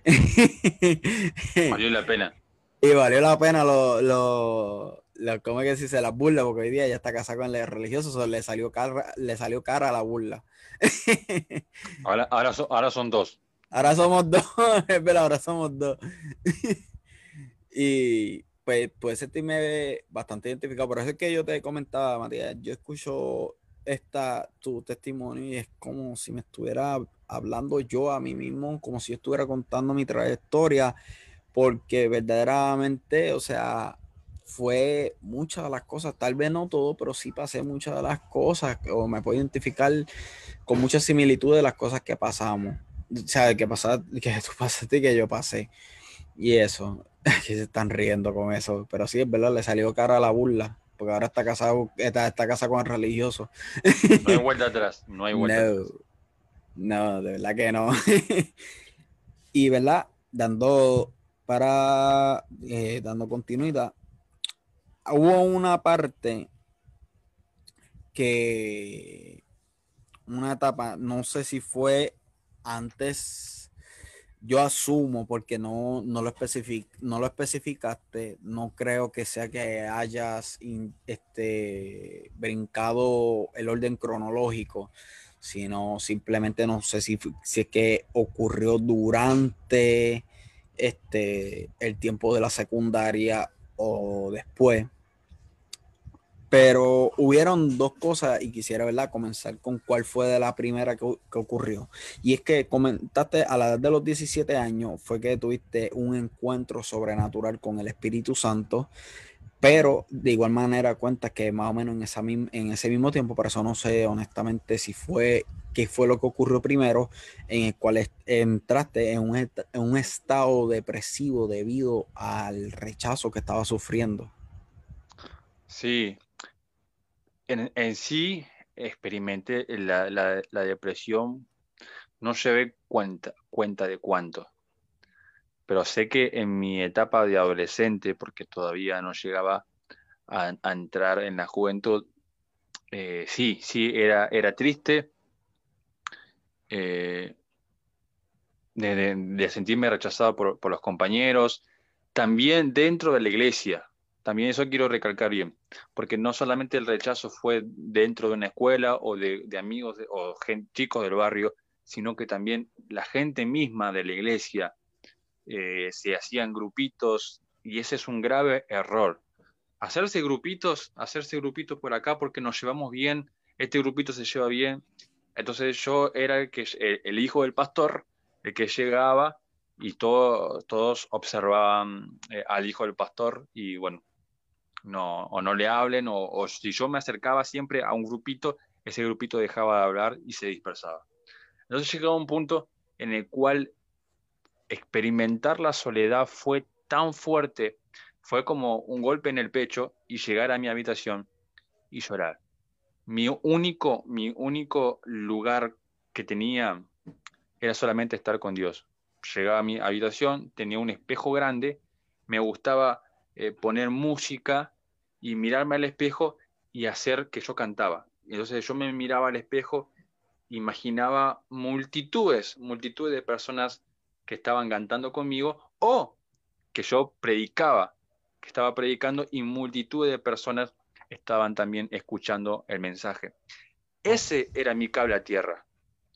Valió la pena. Y valió la pena lo, ¿cómo es que si se la burla? Porque hoy día ya está casada con el religioso, le salió cara, le salió cara a la burla. ahora, ahora, son, dos. Ahora somos dos, pero ahora somos dos. y pues puede sentirme bastante identificado. Por eso es que yo te comentaba, Matías, yo escucho esta, tu testimonio y es como si me estuviera hablando yo a mí mismo, como si yo estuviera contando mi trayectoria, porque verdaderamente, o sea, fue muchas de las cosas, tal vez no todo, pero sí pasé muchas de las cosas, o me puedo identificar con muchas similitudes de las cosas que pasamos. O sea, que, pasaste, que tú pasaste y que yo pasé. Y eso, que se están riendo con eso. Pero sí, es verdad, le salió cara a la burla. Porque ahora está casado, está, está casado con el religioso. No hay vuelta atrás, no hay vuelta no, atrás. No, de verdad que no. y verdad, dando para eh, dando continuidad, hubo una parte que una etapa, no sé si fue antes, yo asumo, porque no, no, lo, no lo especificaste, no creo que sea que hayas este, brincado el orden cronológico, sino simplemente no sé si, si es que ocurrió durante este, el tiempo de la secundaria o después. Pero hubieron dos cosas y quisiera ¿verdad? comenzar con cuál fue de la primera que, ocurrió. Y es que comentaste a la edad de los 17 años fue que tuviste un encuentro sobrenatural con el Espíritu Santo pero de igual manera cuenta que más o menos en, esa, en ese mismo tiempo, por eso no sé honestamente si fue qué fue lo que ocurrió primero, en el cual entraste en un, en un estado depresivo debido al rechazo que estaba sufriendo. Sí, en, sí experimenté la, depresión, no se ve cuenta, cuenta de cuánto, pero sé que en mi etapa de adolescente, porque todavía no llegaba a, entrar en la juventud, eh, sí, sí, era, era triste eh, de, sentirme rechazado por, los compañeros, también dentro de la iglesia. También eso quiero recalcar bien, porque no solamente el rechazo fue dentro de una escuela o de, amigos o chicos del barrio, sino que también la gente misma de la iglesia, eh, se hacían grupitos y ese es un grave error. Hacerse grupitos, hacerse grupitos por acá porque nos llevamos bien, este grupito se lleva bien. Entonces yo era el hijo del pastor, el que llegaba y todo, todos observaban eh, al hijo del pastor y bueno, no, o no le hablen o, si yo me acercaba siempre a un grupito, ese grupito dejaba de hablar y se dispersaba. Entonces llegaba un punto en el cual experimentar la soledad fue tan fuerte, fue como un golpe en el pecho y llegar a mi habitación y llorar. Mi único, mi único lugar que tenía era solamente estar con Dios. Llegaba a mi habitación, tenía un espejo grande, me gustaba eh, poner música y mirarme al espejo y hacer que yo cantaba. Entonces yo me miraba al espejo, imaginaba multitudes, multitudes de personas que estaban cantando conmigo o que yo predicaba, que estaba predicando y multitud de personas estaban también escuchando el mensaje. Ese era mi cable a tierra,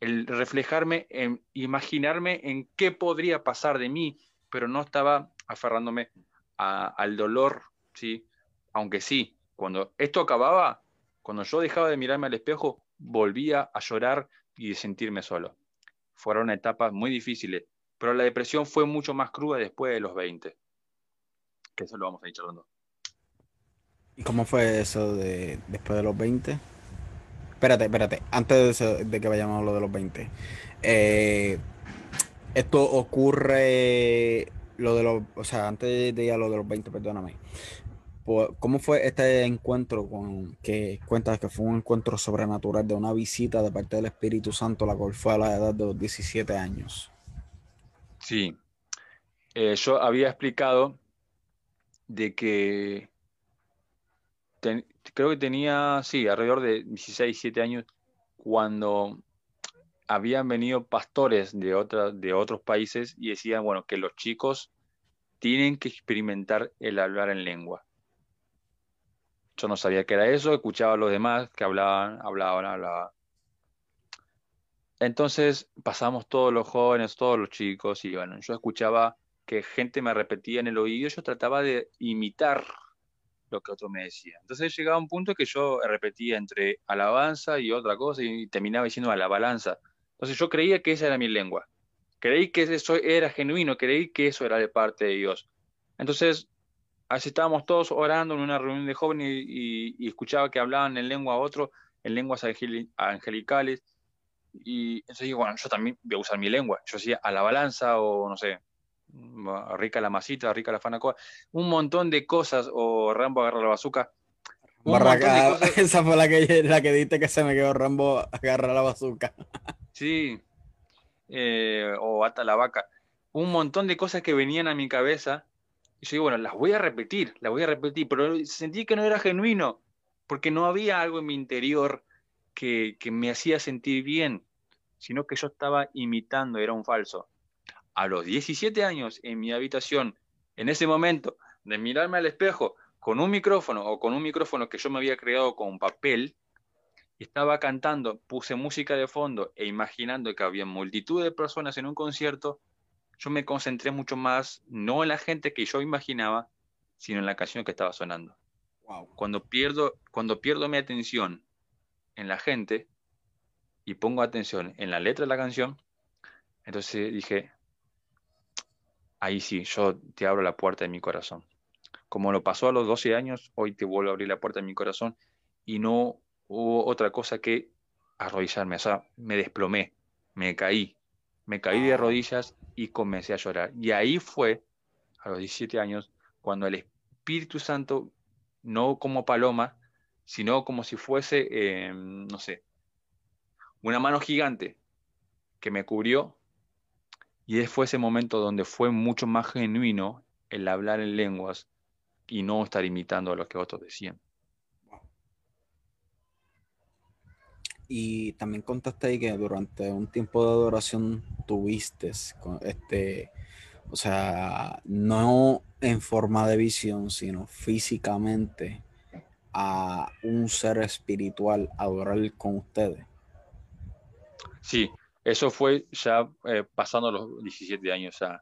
el reflejarme, en imaginarme en qué podría pasar de mí, pero no estaba aferrándome al dolor, ¿sí? Aunque sí, cuando esto acababa, cuando yo dejaba de mirarme al espejo, volvía a llorar y sentirme solo. Fueron etapas muy difíciles, pero la depresión fue mucho más cruda después de los 20. Que eso lo vamos a ir charlando. ¿Y cómo fue eso de después de los 20? Espérate, espérate, antes de, que vayamos a lo de los 20. Eh, esto ocurre, lo de los, o sea, antes de ir a lo de los 20, perdóname. ¿Cómo fue este encuentro con que cuentas que fue un encuentro sobrenatural de una visita de parte del Espíritu Santo, la cual fue a la edad de los 17 años? Sí, eh, yo había explicado de que creo que tenía, sí, alrededor de 16, 17 años, cuando habían venido pastores de, otra, de otros países y decían, bueno, que los chicos tienen que experimentar el hablar en lengua. Yo no sabía qué era eso, escuchaba a los demás que hablaban, hablaban, hablaban. Entonces pasamos todos los jóvenes, todos los chicos, y bueno, yo escuchaba que gente me repetía en el oído, yo trataba de imitar lo que otro me decía. Entonces llegaba un punto que yo repetía entre alabanza y otra cosa y terminaba diciendo alabanza. Entonces yo creía que esa era mi lengua. Creí que eso era genuino, creí que eso era de parte de Dios. Entonces Así estábamos todos orando en una reunión de jóvenes y, escuchaba que hablaban en lengua a otro, en lenguas angelicales. Y entonces digo, bueno, yo también voy a usar mi lengua. Yo decía a la balanza o no sé, rica la masita, rica la fanacoa, un montón de cosas, o Rambo agarra la bazooka. esa fue la que, la que diste que se me quedó Rambo agarra la bazooka. Sí, eh, o ata la vaca. Un montón de cosas que venían a mi cabeza y yo digo, bueno, las voy a repetir, las voy a repetir, pero sentí que no era genuino, porque no había algo en mi interior que, que me hacía sentir bien, sino que yo estaba imitando, era un falso. A los 17 años, en mi habitación, en ese momento de mirarme al espejo con un micrófono o con un micrófono que yo me había creado con papel, estaba cantando, puse música de fondo e imaginando que había multitud de personas en un concierto, yo me concentré mucho más, no en la gente que yo imaginaba, sino en la canción que estaba sonando. Cuando, pierdo, cuando pierdo mi atención en la gente y pongo atención en la letra de la canción, entonces dije, ahí sí, yo te abro la puerta de mi corazón. Como lo pasó a los 12 años, hoy te vuelvo a abrir la puerta de mi corazón y no hubo otra cosa que arrodillarme, o sea, me desplomé, me caí, me caí de rodillas y comencé a llorar. Y ahí fue, a los 17 años, cuando el Espíritu Santo, no como paloma, sino como si fuese, em, no sé, una mano gigante que me cubrió. Y fue ese momento donde fue mucho más genuino el hablar en lenguas y no estar imitando a lo que otros decían. Y también contaste ahí que durante un tiempo de adoración tuviste, este, o sea, no en forma de visión, sino físicamente a un ser espiritual adorar con ustedes. Sí, eso fue ya eh, pasando los 17 años. ah,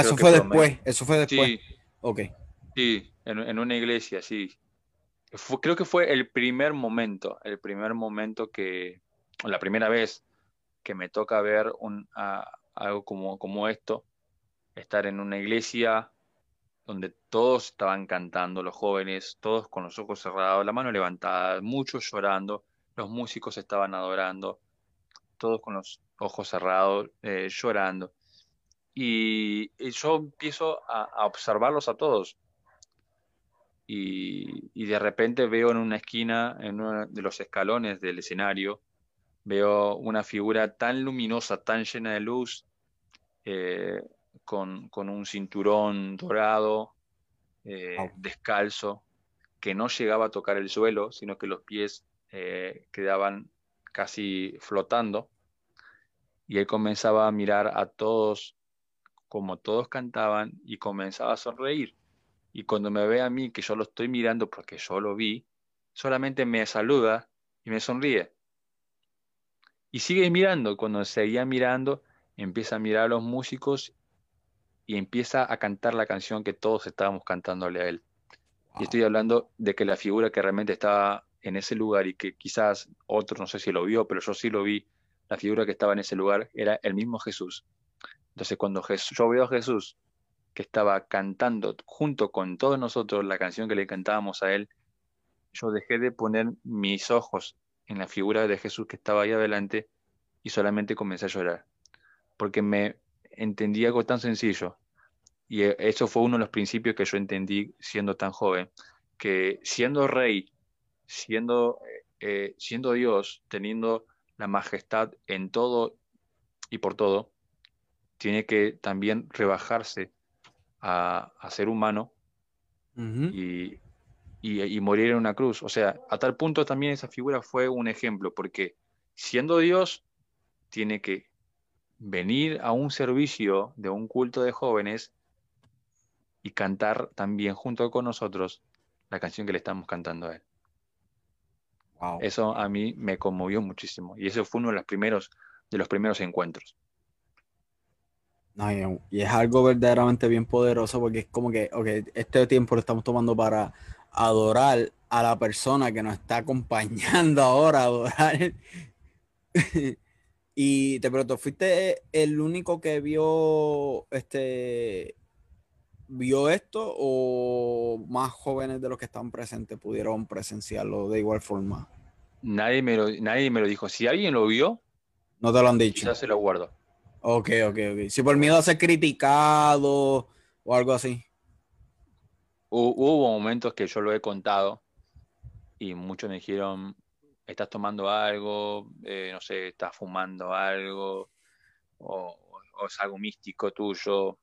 eso fue después, eso fue después. Sí, ok. Sí, en, en una iglesia, sí creo que fue el primer momento, el primer momento que, la primera vez que me toca ver un, algo como, como esto, estar en una iglesia donde todos estaban cantando, los jóvenes, todos con los ojos cerrados, la mano levantada, muchos llorando, los músicos estaban adorando, todos con los ojos cerrados, eh, llorando. Y, yo empiezo a observarlos a todos y, de repente veo en una esquina, en uno de los escalones del escenario, veo una figura tan luminosa, tan llena de luz, eh, con, un cinturón dorado, eh, descalzo, que no llegaba a tocar el suelo, sino que los pies eh, quedaban casi flotando. Y él comenzaba a mirar a todos como todos cantaban y comenzaba a sonreír y cuando me ve a mí, que yo lo estoy mirando porque yo lo vi, solamente me saluda y me sonríe. Y sigue mirando. Cuando seguía mirando, empieza a mirar a los músicos y empieza a cantar la canción que todos estábamos cantándole a él. Y estoy hablando de que la figura que realmente estaba en ese lugar y que quizás otro no sé si lo vio, pero yo sí lo vi, la figura que estaba en ese lugar era el mismo Jesús. Entonces cuando yo veo a Jesús que estaba cantando junto con todos nosotros la canción que le cantábamos a él, yo dejé de poner mis ojos en la figura de Jesús que estaba ahí adelante y solamente comencé a llorar, porque me entendí algo tan sencillo. Y eh, eso fue uno de los principios que yo entendí siendo tan joven, que siendo rey, siendo, eh, siendo Dios, teniendo la majestad en todo y por todo, tiene que también rebajarse a, ser humano y, morir en una cruz. O sea, a tal punto también esa figura fue un ejemplo, porque siendo Dios, tiene que venir a un servicio de un culto de jóvenes y cantar también junto con nosotros la canción que le estamos cantando a él. Eso a mí me conmovió muchísimo y eso fue uno de los primeros, de los primeros encuentros. Y es algo verdaderamente bien poderoso porque es como que, ok, este tiempo lo estamos tomando para adorar a la persona que nos está acompañando ahora, adorar. y te pregunto, ¿fuiste el único que vio este vio esto o más jóvenes de los que estaban presentes pudieron presenciarlo de igual forma? Nadie me lo, nadie me lo dijo. Si alguien lo vio, no te lo han dicho. Ya se lo guardo. Ok, ok, ok. Si por miedo a ser criticado o algo así. Hubo momentos que yo lo he contado y muchos me dijeron, estás tomando algo, eh, no sé, estás fumando algo, o, es algo místico tuyo,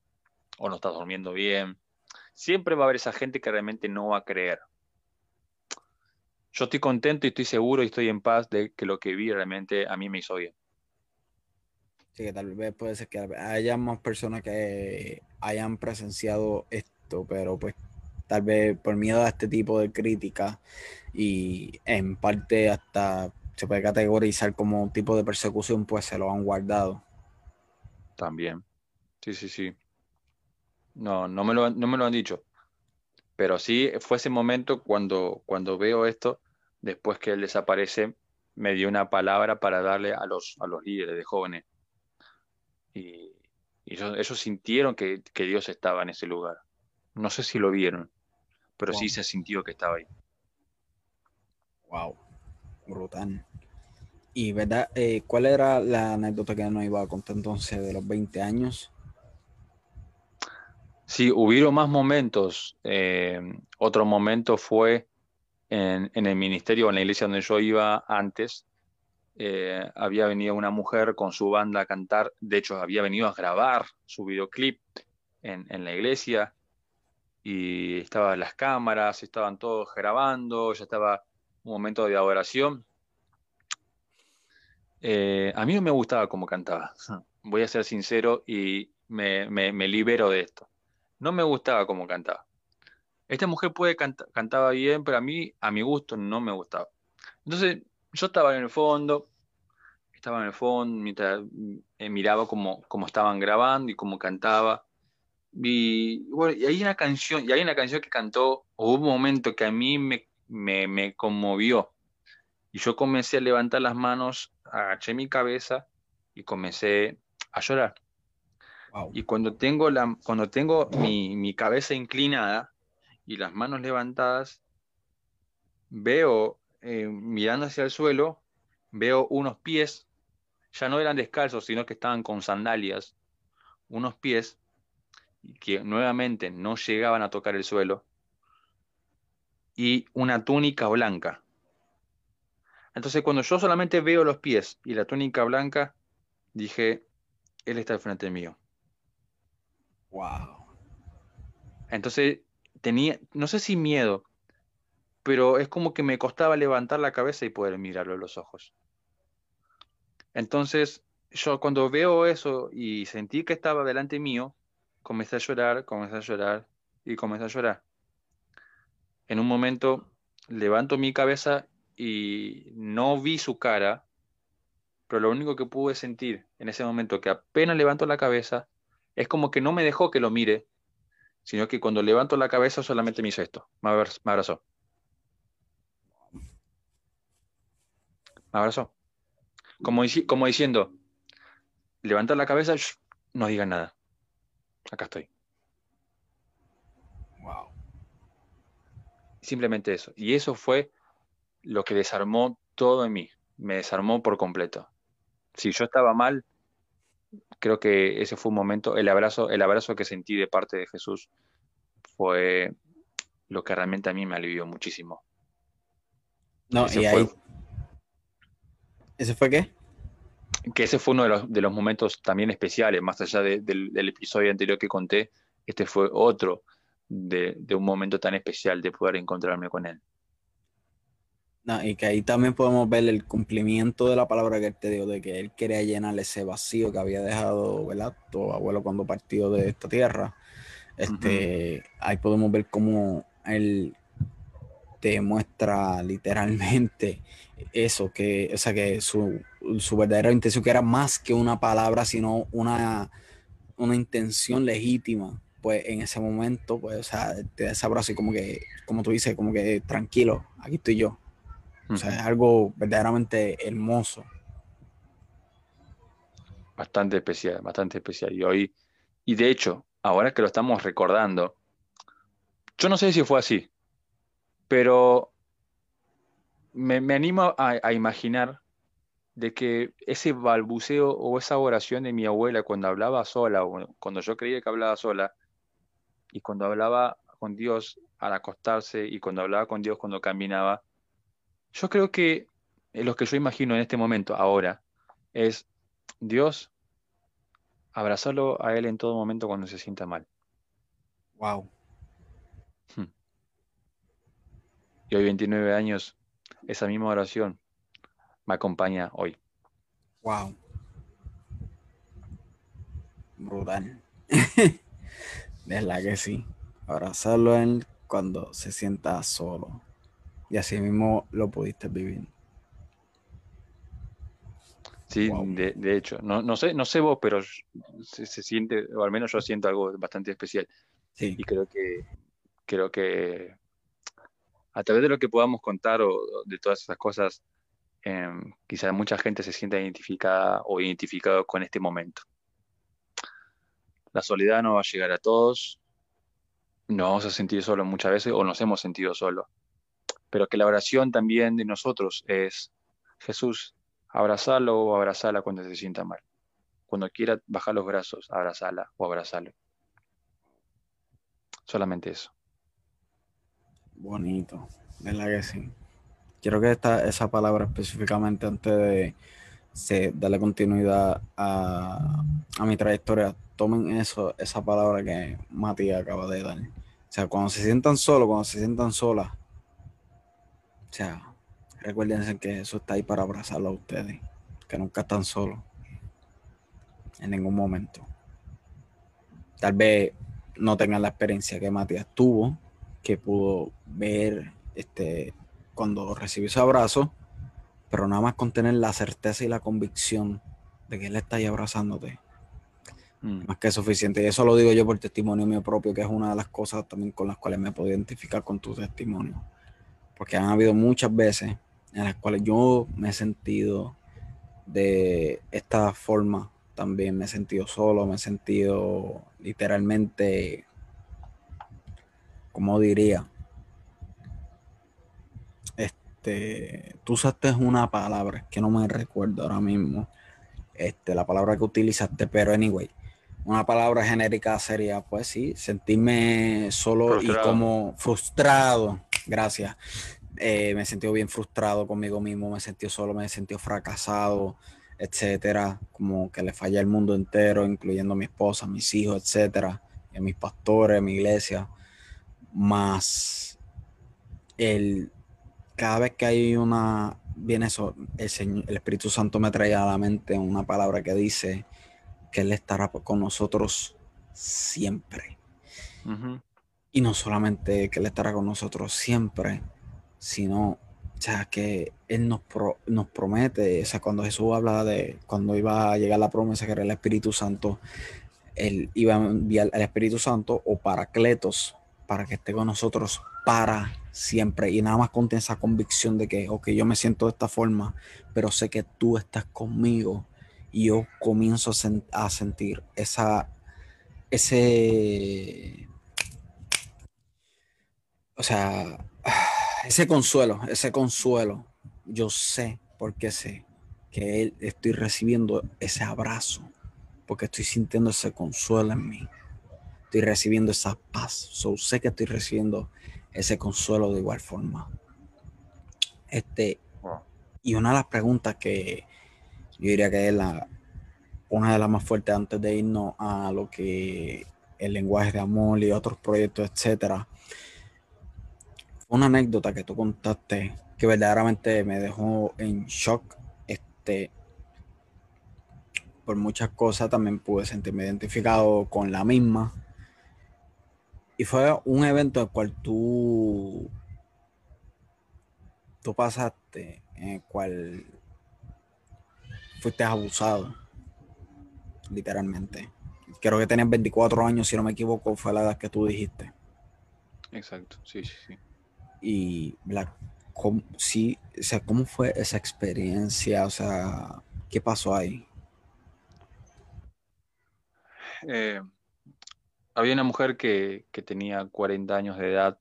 o no estás durmiendo bien. Siempre va a haber esa gente que realmente no va a creer. Yo estoy contento y estoy seguro y estoy en paz de que lo que vi realmente a mí me hizo bien. Sí, que tal vez puede ser que haya más personas que hayan presenciado esto, pero pues tal vez por miedo a este tipo de crítica y en parte hasta se puede categorizar como un tipo de persecución, pues se lo han guardado. También. Sí, sí, sí. No, no me lo, no me lo han dicho. Pero sí fue ese momento cuando, cuando veo esto, después que él desaparece, me dio una palabra para darle a los, a los líderes de jóvenes y, ellos, sintieron que, Dios estaba en ese lugar. No sé si lo vieron, pero sí se sintió que estaba ahí. Wow, brutal. Y verdad, eh, ¿cuál era la anécdota que nos iba a contar entonces de los 20 años? Sí, hubieron más momentos. Eh, otro momento fue en, en, el ministerio, en la iglesia donde yo iba antes, eh, había venido una mujer con su banda a cantar, de hecho había venido a grabar su videoclip en, la iglesia y estaban las cámaras, estaban todos grabando, ya estaba un momento de adoración. Eh, a mí no me gustaba cómo cantaba, voy a ser sincero y me, libero de esto. No me gustaba cómo cantaba. Esta mujer puede cantar, cantaba bien, pero a mí, a mi gusto, no me gustaba. Entonces, yo estaba en el fondo, estaba en el fondo, mientras eh, miraba cómo, estaban grabando y cómo cantaba. Y bueno, y hay una canción, y hay una canción que cantó, hubo un momento que a mí me, me, conmovió. Y yo comencé a levantar las manos, agaché mi cabeza y comencé a llorar. Y cuando tengo, la, cuando tengo mi, mi cabeza inclinada y las manos levantadas, veo eh, mirando hacia el suelo, veo unos pies, ya no eran descalzos, sino que estaban con sandalias, unos pies que nuevamente no llegaban a tocar el suelo, y una túnica blanca. Entonces cuando yo solamente veo los pies y la túnica blanca, dije, Él está al frente mío. Wow. Entonces tenía, no sé si miedo, pero es como que me costaba levantar la cabeza y poder mirarlo a los ojos. Entonces, yo cuando veo eso y sentí que estaba delante mío, comencé a llorar, comencé a llorar y comencé a llorar. En un momento levanto mi cabeza y no vi su cara, pero lo único que pude sentir en ese momento, que apenas levanto la cabeza, es como que no me dejó que lo mire, sino que cuando levanto la cabeza solamente me hizo esto, me abrazó. Abrazó. Como, como diciendo, levanta la cabeza, no digas nada. Acá estoy. Wow. Simplemente eso. Y eso fue lo que desarmó todo en mí. Me desarmó por completo. Si yo estaba mal, creo que ese fue un momento, el abrazo, el abrazo que sentí de parte de Jesús fue lo que realmente a mí me alivió muchísimo. No, y ahí, ¿Ese fue qué? Que ese fue uno de los, momentos también especiales, más allá del, episodio anterior que conté, este fue otro de, un momento tan especial de poder encontrarme con él. y que ahí también podemos ver el cumplimiento de la palabra que él te dio, de que él quería llenar ese vacío que había dejado ¿verdad? tu abuelo cuando partió de esta tierra. Este, Ahí podemos ver cómo él te muestra literalmente eso, que, o sea, que su, su verdadera intención, que era más que una palabra, sino una, una intención legítima, pues en ese momento, pues, o sea, te da ese abrazo y como que, como tú dices, como que tranquilo, aquí estoy yo. O sea, es algo verdaderamente hermoso. Bastante especial, bastante especial. Y hoy, y de hecho, ahora que lo estamos recordando, yo no sé si fue así, pero me, animo a, imaginar de que ese balbuceo o esa oración de mi abuela cuando hablaba sola, o cuando yo creía que hablaba sola, y cuando hablaba con Dios al acostarse y cuando hablaba con Dios cuando caminaba, yo creo que lo que yo imagino en este momento, ahora, es Dios, abrazarlo a Él en todo momento cuando se sienta mal. Wow. Hmm. Y hoy, 29 años, esa misma oración me acompaña hoy. Wow. Brutal. es la que sí. Abrazarlo a él cuando se sienta solo. Y así mismo lo pudiste vivir. Sí, de, hecho. No, no, sé, no sé vos, pero se, siente, o al menos yo siento algo bastante especial. Sí. Y creo que, creo que a través de lo que podamos contar o, de todas esas cosas, eh, quizás mucha gente se sienta identificada o identificado con este momento. La soledad no va a llegar a todos, nos vamos a sentir solos muchas veces o nos hemos sentido solos, pero que la oración también de nosotros es, Jesús, abrazarlo o abrazarla cuando se sienta mal. Cuando quiera bajar los brazos, abrazarla o abrazarlo. Solamente eso. Bonito, ¿verdad que sí? Quiero que esta, esa palabra específicamente antes de darle continuidad a, mi trayectoria, tomen eso, esa palabra que Matías acaba de dar. O sea, cuando se sientan solos, cuando se sientan solas, o sea, Recuerden que eso está ahí para abrazarlo a ustedes, que nunca están solos en ningún momento. Tal vez no tengan la experiencia que Matías tuvo, que pudo ver este, cuando recibió ese abrazo, pero nada más con tener la certeza y la convicción de que él está ahí abrazándote. Mm. Más que suficiente. Y eso lo digo yo por testimonio mío propio, que es una de las cosas también con las cuales me puedo identificar con tu testimonio. Porque han habido muchas veces en las cuales yo me he sentido de esta forma también me he sentido solo, me he sentido literalmente, como diría, este, tú usaste una palabra que no me recuerdo ahora mismo, este, la palabra que utilizaste, pero anyway, una palabra genérica sería, pues sí, sentirme solo y como frustrado, gracias, eh, me he sentido bien frustrado conmigo mismo, me he sentido solo, me he sentido fracasado, etcétera, como que le falla el mundo entero, incluyendo a mi esposa, mis hijos, etcétera, y a mis pastores, a mi iglesia, más el cada vez que hay una viene eso, el, el Espíritu Santo me trae a la mente una palabra que dice que Él estará con nosotros siempre. Y no solamente que Él estará con nosotros siempre, sino, o sea, que Él nos, nos promete, o sea, cuando Jesús habla de cuando iba a llegar la promesa que era el Espíritu Santo, Él iba a enviar al Espíritu Santo o Paracletos para que esté con nosotros para siempre. Y nada más con esa convicción de que, yo me siento de esta forma, pero sé que tú estás conmigo y yo comienzo a, a sentir esa, ese, o sea, ese consuelo, ese consuelo, yo sé, porque sé que estoy recibiendo ese abrazo, porque estoy sintiendo ese consuelo en mí. Estoy recibiendo esa paz. So, sé que estoy recibiendo ese consuelo de igual forma. Este, y una de las preguntas que yo diría que es la, una de las más fuertes antes de irnos a lo que el lenguaje de amor y otros proyectos, etcétera, una anécdota que tú contaste que verdaderamente me dejó en shock. Este, por muchas cosas también pude sentirme identificado con la misma. Y fue un evento en el cual tú, tú pasaste, en el cual fuiste abusado, literalmente. Creo que tenías 24 años, si no me equivoco, fue la edad que tú dijiste. Exacto, sí, sí, sí y la, cómo, sí, o sea, ¿cómo fue esa experiencia? O sea, ¿qué pasó ahí? Eh, había una mujer que, tenía 40 años de edad,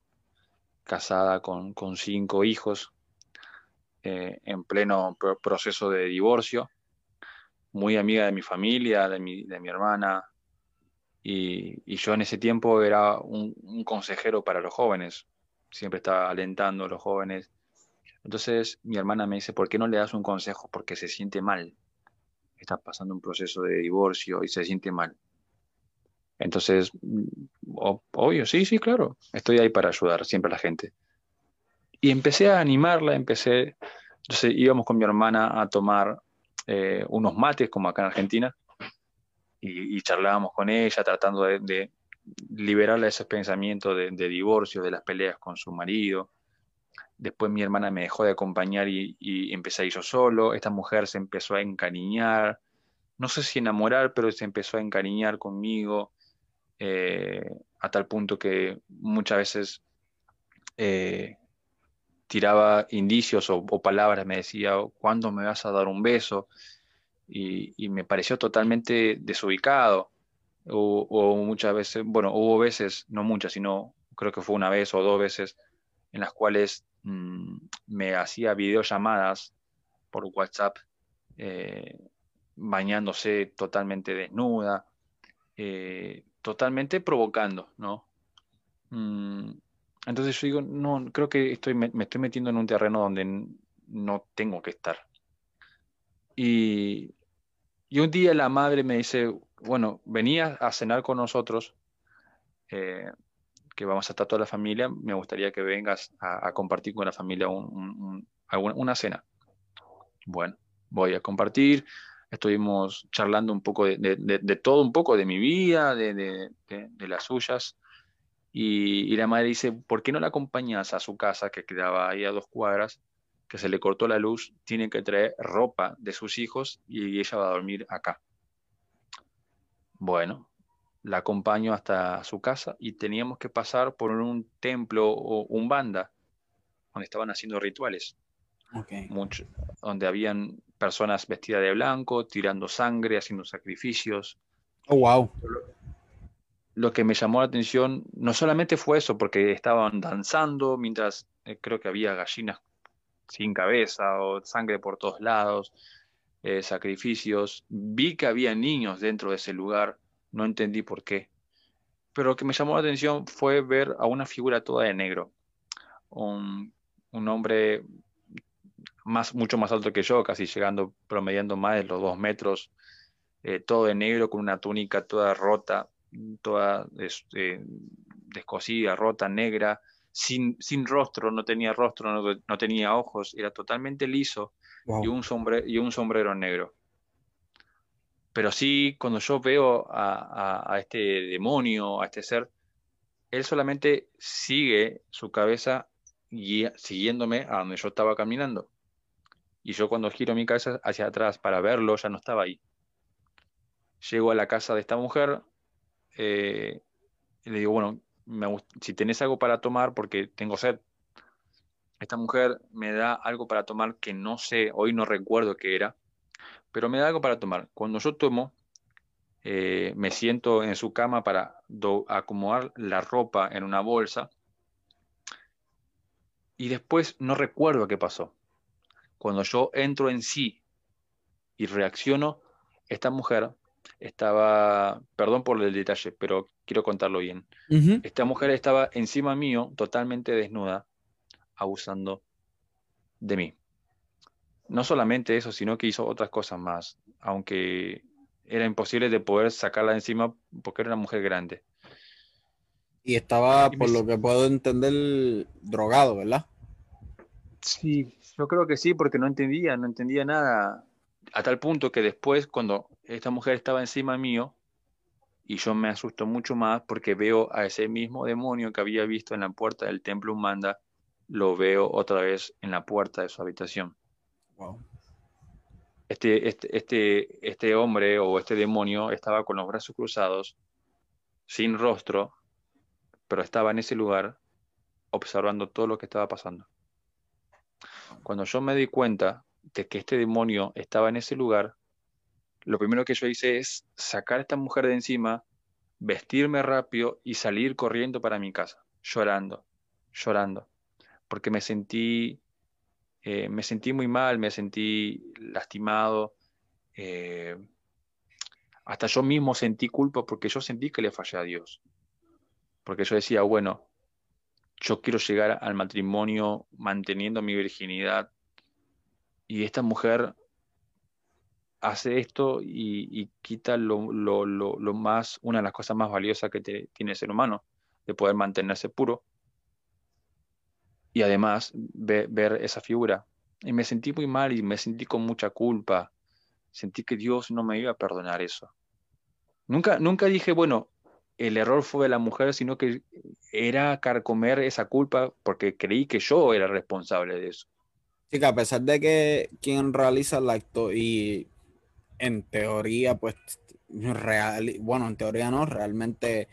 casada con, cinco hijos, eh, en pleno proceso de divorcio, muy amiga de mi familia, de mi, de mi hermana, y, yo en ese tiempo era un, un, consejero para los jóvenes, siempre estaba alentando a los jóvenes. Entonces mi hermana me dice, ¿por qué no le das un consejo? Porque se siente mal, está pasando un proceso de divorcio y se siente mal. Entonces, obvio, sí, sí, claro, estoy ahí para ayudar siempre a la gente. Y empecé a animarla, empecé, entonces íbamos con mi hermana a tomar eh, unos mates, como acá en Argentina, y, charlábamos con ella, tratando de, liberarla de esos pensamientos de, divorcio, de las peleas con su marido. Después mi hermana me dejó de acompañar y, y empecé a ir yo solo. Esta mujer se empezó a encariñar, no sé si enamorar, pero se empezó a encariñar conmigo eh, a tal punto que muchas veces eh, tiraba indicios o, palabras, me decía, ¿cuándo me vas a dar un beso? Y, me pareció totalmente desubicado. O, muchas veces, bueno, hubo veces, no muchas, sino creo que fue una vez o dos veces, en las cuales mm, me hacía videollamadas por WhatsApp, eh, bañándose totalmente desnuda, totalmente provocando, ¿no? Mm, entonces yo digo, no, creo que estoy, me, estoy metiendo en un terreno donde no tengo que estar. Y, un día la madre me dice, bueno, venía a cenar con nosotros, eh, que vamos a estar toda la familia, me gustaría que vengas a, compartir con la familia una cena. Bueno, voy a compartir, estuvimos charlando un poco de, todo, un poco de mi vida, de, las suyas. Y, la madre dice, ¿por qué no la acompañas a su casa, que quedaba ahí a dos cuadras, que se le cortó la luz, tiene que traer ropa de sus hijos y ella va a dormir acá? Bueno, la acompaño hasta su casa y teníamos que pasar por un templo o un banda donde estaban haciendo rituales. Mucho, donde habían personas vestidas de blanco, tirando sangre, haciendo sacrificios. Oh, wow. Lo que me llamó la atención no solamente fue eso, porque estaban danzando mientras eh, creo que había gallinas sin cabeza o sangre por todos lados, eh, sacrificios. Vi que había niños dentro de ese lugar, no entendí por qué. Pero lo que me llamó la atención fue ver a una figura toda de negro. Un, un hombre más, mucho más alto que yo, casi llegando, promediando más de los dos metros, eh, todo de negro, con una túnica toda rota, toda este, descosida, rota, negra, sin, sin rostro, no tenía rostro, no, tenía ojos, era totalmente liso y, un sombrero, y un sombrero negro. Pero sí, cuando yo veo a, a este demonio, a este ser, él solamente sigue su cabeza siguiéndome a donde yo estaba caminando. Y yo cuando giro mi cabeza hacia atrás para verlo, ya no estaba ahí. Llego a la casa de esta mujer eh, y le digo, bueno, si tenés algo para tomar, porque tengo sed. Esta mujer me da algo para tomar que no sé, hoy no recuerdo qué era, pero me da algo para tomar. Cuando yo tomo, eh, me siento en su cama para acomodar la ropa en una bolsa y después no recuerdo qué pasó. Cuando yo entro en sí y reacciono, esta mujer estaba, perdón por el detalle, pero quiero contarlo bien. Esta mujer estaba encima mío, totalmente desnuda, abusando de mí. No solamente eso, sino que hizo otras cosas más, aunque era imposible de poder sacarla de encima porque era una mujer grande. Y estaba, por lo que puedo entender, drogado, ¿verdad? Sí, yo creo que sí, porque no entendía, no entendía nada. A tal punto que después, cuando esta mujer estaba encima mío, y yo me asusto mucho más porque veo a ese mismo demonio que había visto en la puerta del templo Humanda, lo veo otra vez en la puerta de su habitación. Este, este, este, este hombre o este demonio estaba con los brazos cruzados, sin rostro, pero estaba en ese lugar observando todo lo que estaba pasando. Cuando yo me di cuenta de que este demonio estaba en ese lugar, lo primero que yo hice es sacar a esta mujer de encima, vestirme rápido y salir corriendo para mi casa, llorando, llorando, porque me sentí, eh, me sentí muy mal, me sentí lastimado, eh, hasta yo mismo sentí culpa porque yo sentí que le fallé a Dios, porque yo decía, bueno, yo quiero llegar al matrimonio manteniendo mi virginidad y esta mujer hace esto y, quita lo, más, una de las cosas más valiosas que tiene el ser humano, de poder mantenerse puro. Y además ver esa figura. Y me sentí muy mal y me sentí con mucha culpa. Sentí que Dios no me iba a perdonar eso. Nunca, nunca dije, bueno, el error fue de la mujer, sino que era carcomer esa culpa porque creí que yo era responsable de eso. Sí, que a pesar de que quien realiza el acto y en teoría, pues, real, bueno, en teoría no, realmente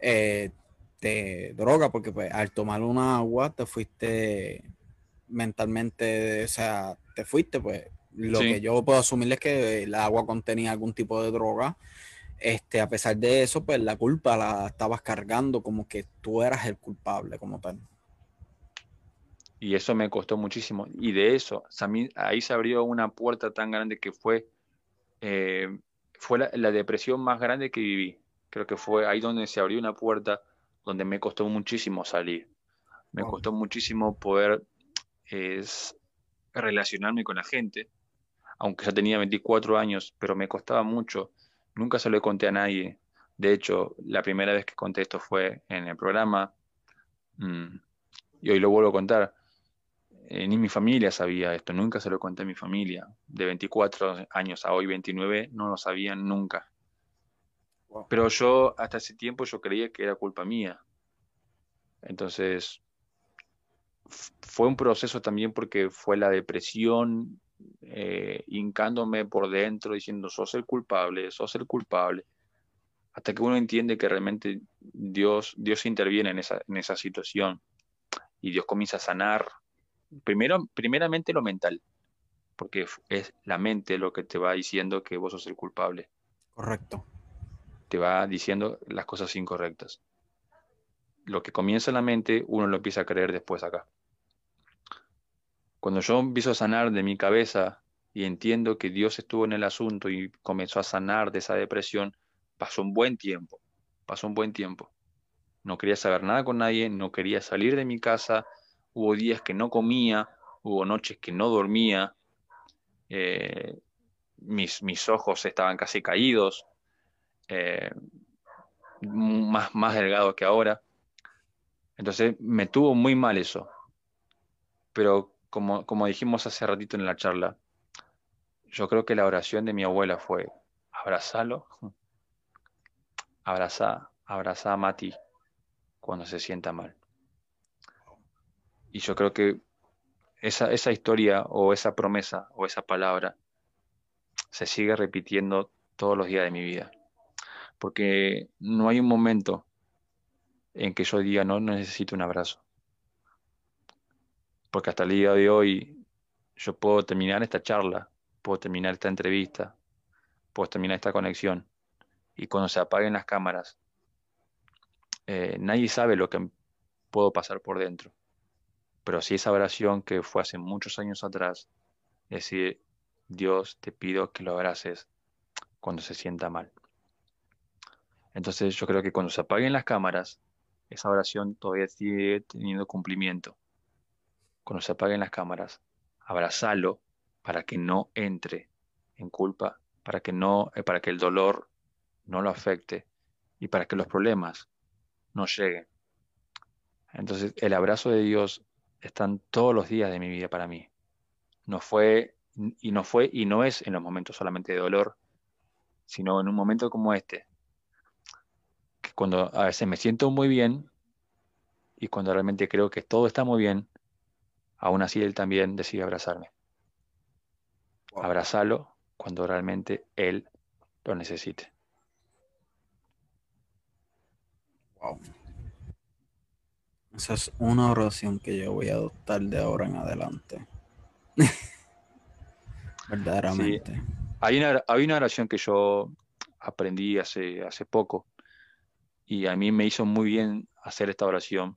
eh, te droga, porque pues al tomar una agua te fuiste mentalmente, o sea, te fuiste, pues lo que yo puedo asumir es que el agua contenía algún tipo de droga. Este, a pesar de eso, pues la culpa la estabas cargando como que tú eras el culpable como tal. Y eso me costó muchísimo. Y de eso, ahí se abrió una puerta tan grande que fue eh, fue la, depresión más grande que viví. Creo que fue ahí donde se abrió una puerta donde me costó muchísimo salir. Me costó muchísimo poder relacionarme con la gente, aunque ya tenía 24 años, pero me costaba mucho. Nunca se lo conté a nadie. De hecho, la primera vez que conté esto fue en el programa mm, y hoy lo vuelvo a contar. Eh, ni mi familia sabía esto, nunca se lo conté a mi familia. De 24 años a hoy 29 no lo sabían nunca. Pero yo hasta ese tiempo yo creía que era culpa mía. Entonces fue un proceso también porque fue la depresión eh, hincándome por dentro diciendo sos el culpable, sos el culpable. Hasta que uno entiende que realmente Dios, Dios interviene en esa, en esa situación y Dios comienza a sanar primero, primeramente lo mental, porque es la mente lo que te va diciendo que vos sos el culpable. Correcto. Te va diciendo las cosas incorrectas. Lo que comienza en la mente, uno lo empieza a creer después acá. Cuando yo empiezo a sanar de mi cabeza y entiendo que Dios estuvo en el asunto y comenzó a sanar de esa depresión, pasó un buen tiempo, pasó un buen tiempo. No quería saber nada con nadie, no quería salir de mi casa, hubo días que no comía, hubo noches que no dormía, eh, mis, mis, ojos estaban casi caídos, eh, más, más delgado que ahora. Entonces me tuvo muy mal eso. Pero como, como dijimos hace ratito en la charla, yo creo que la oración de mi abuela fue, abrazalo, abraza, abraza a Mati cuando se sienta mal. Y yo creo que esa, esa historia o esa promesa o esa palabra se sigue repitiendo todos los días de mi vida. Porque no hay un momento en que yo diga, no, necesito un abrazo. Porque hasta el día de hoy yo puedo terminar esta charla, puedo terminar esta entrevista, puedo terminar esta conexión. Y cuando se apaguen las cámaras, eh, nadie sabe lo que puedo pasar por dentro. Pero si esa oración que fue hace muchos años atrás, decir, Dios te pido que lo abraces cuando se sienta mal. Entonces yo creo que cuando se apaguen las cámaras, esa oración todavía sigue teniendo cumplimiento. Cuando se apaguen las cámaras, abrazalo para que no entre en culpa, para que no, eh, para que el dolor no lo afecte y para que los problemas no lleguen. Entonces el abrazo de Dios están todos los días de mi vida para mí. No fue y no fue y no es en los momentos solamente de dolor, sino en un momento como este, que cuando a veces me siento muy bien y cuando realmente creo que todo está muy bien, aún así él también decide abrazarme. Abrazarlo cuando realmente él lo necesite. Wow. Esa es una oración que yo voy a adoptar de ahora en adelante. Verdaderamente. Hay, una, hay una oración que yo aprendí hace, hace poco, y a mí me hizo muy bien hacer esta oración,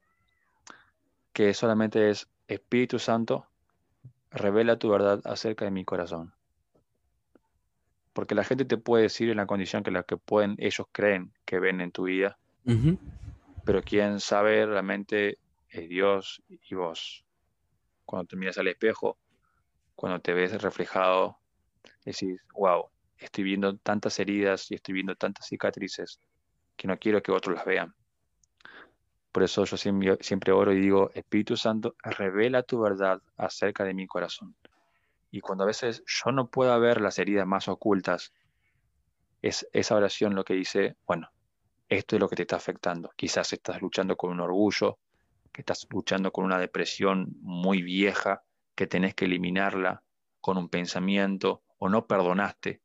que solamente es Espíritu Santo, revela tu verdad acerca de mi corazón. Porque la gente te puede decir en la condición que la que pueden, ellos creen que ven en tu vida, pero quien sabe realmente es Dios y vos. Cuando te miras al espejo, cuando te ves reflejado, decís, wow, estoy viendo tantas heridas y estoy viendo tantas cicatrices que no quiero que otros las vean. Por eso yo siempre, oro y digo, Espíritu Santo, revela tu verdad acerca de mi corazón. Y cuando a veces yo no pueda ver las heridas más ocultas, es esa oración lo que dice, bueno, esto es lo que te está afectando. Quizás estás luchando con un orgullo, que estás luchando con una depresión muy vieja, que tenés que eliminarla con un pensamiento, o no perdonaste.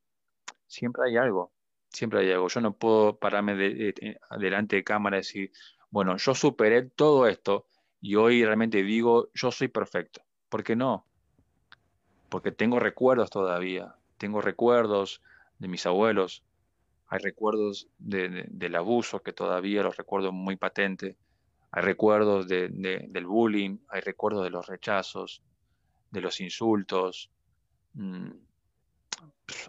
Siempre hay algo siempre hay algo. Yo no puedo pararme delante de cámara y decir, bueno, yo superé todo esto y hoy realmente digo, yo soy perfecto. ¿Por qué no? Porque tengo recuerdos todavía. Tengo recuerdos de mis abuelos. Hay recuerdos del abuso que todavía los recuerdo muy patente. Hay recuerdos del bullying. Hay recuerdos de los rechazos, de los insultos. Mm,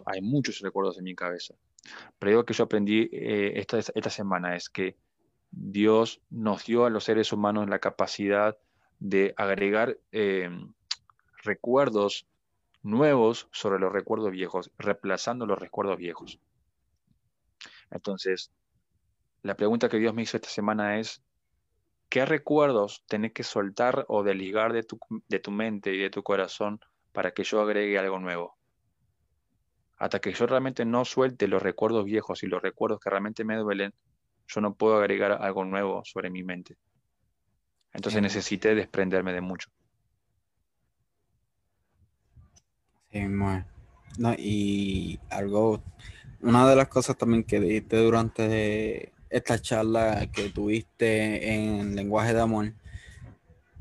hay muchos recuerdos en mi cabeza. Pero algo que yo aprendí eh, esta, esta semana es que Dios nos dio a los seres humanos la capacidad de agregar em, recuerdos nuevos sobre los recuerdos viejos, reemplazando los recuerdos viejos. Entonces, la pregunta que Dios me hizo esta semana es, ¿qué recuerdos tenés que soltar o desligar de tu, de tu mente y de tu corazón para que yo agregue algo nuevo? hasta que yo realmente no suelte los recuerdos viejos y los recuerdos que realmente me duelen, yo no puedo agregar algo nuevo sobre mi mente. Entonces necesité desprenderme de mucho. Sí, muy. No, y algo, una de las cosas también que dijiste durante esta charla que tuviste en lenguaje de amor,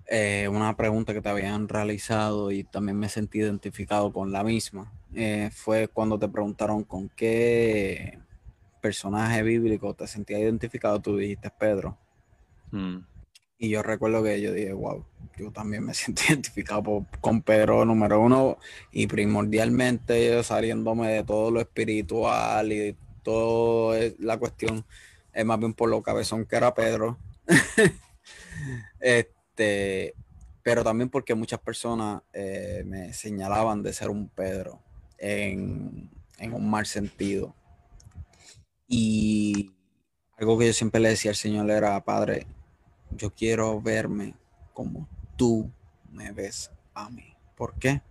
eh, una pregunta que te habían realizado y también me sentí identificado con la misma eh, fue cuando te preguntaron con qué personaje bíblico te sentías identificado, tú dijiste Pedro. Mm. Y yo recuerdo que yo dije, wow, yo también me siento identificado con Pedro número uno y primordialmente saliéndome de todo lo espiritual y toda la cuestión, es más bien por lo cabezón que era Pedro. este, pero también porque muchas personas eh, me señalaban de ser un Pedro en, un mal sentido. Y algo que yo siempre le decía al Señor era, Padre, yo quiero verme como tú me ves a mí. ¿Por qué?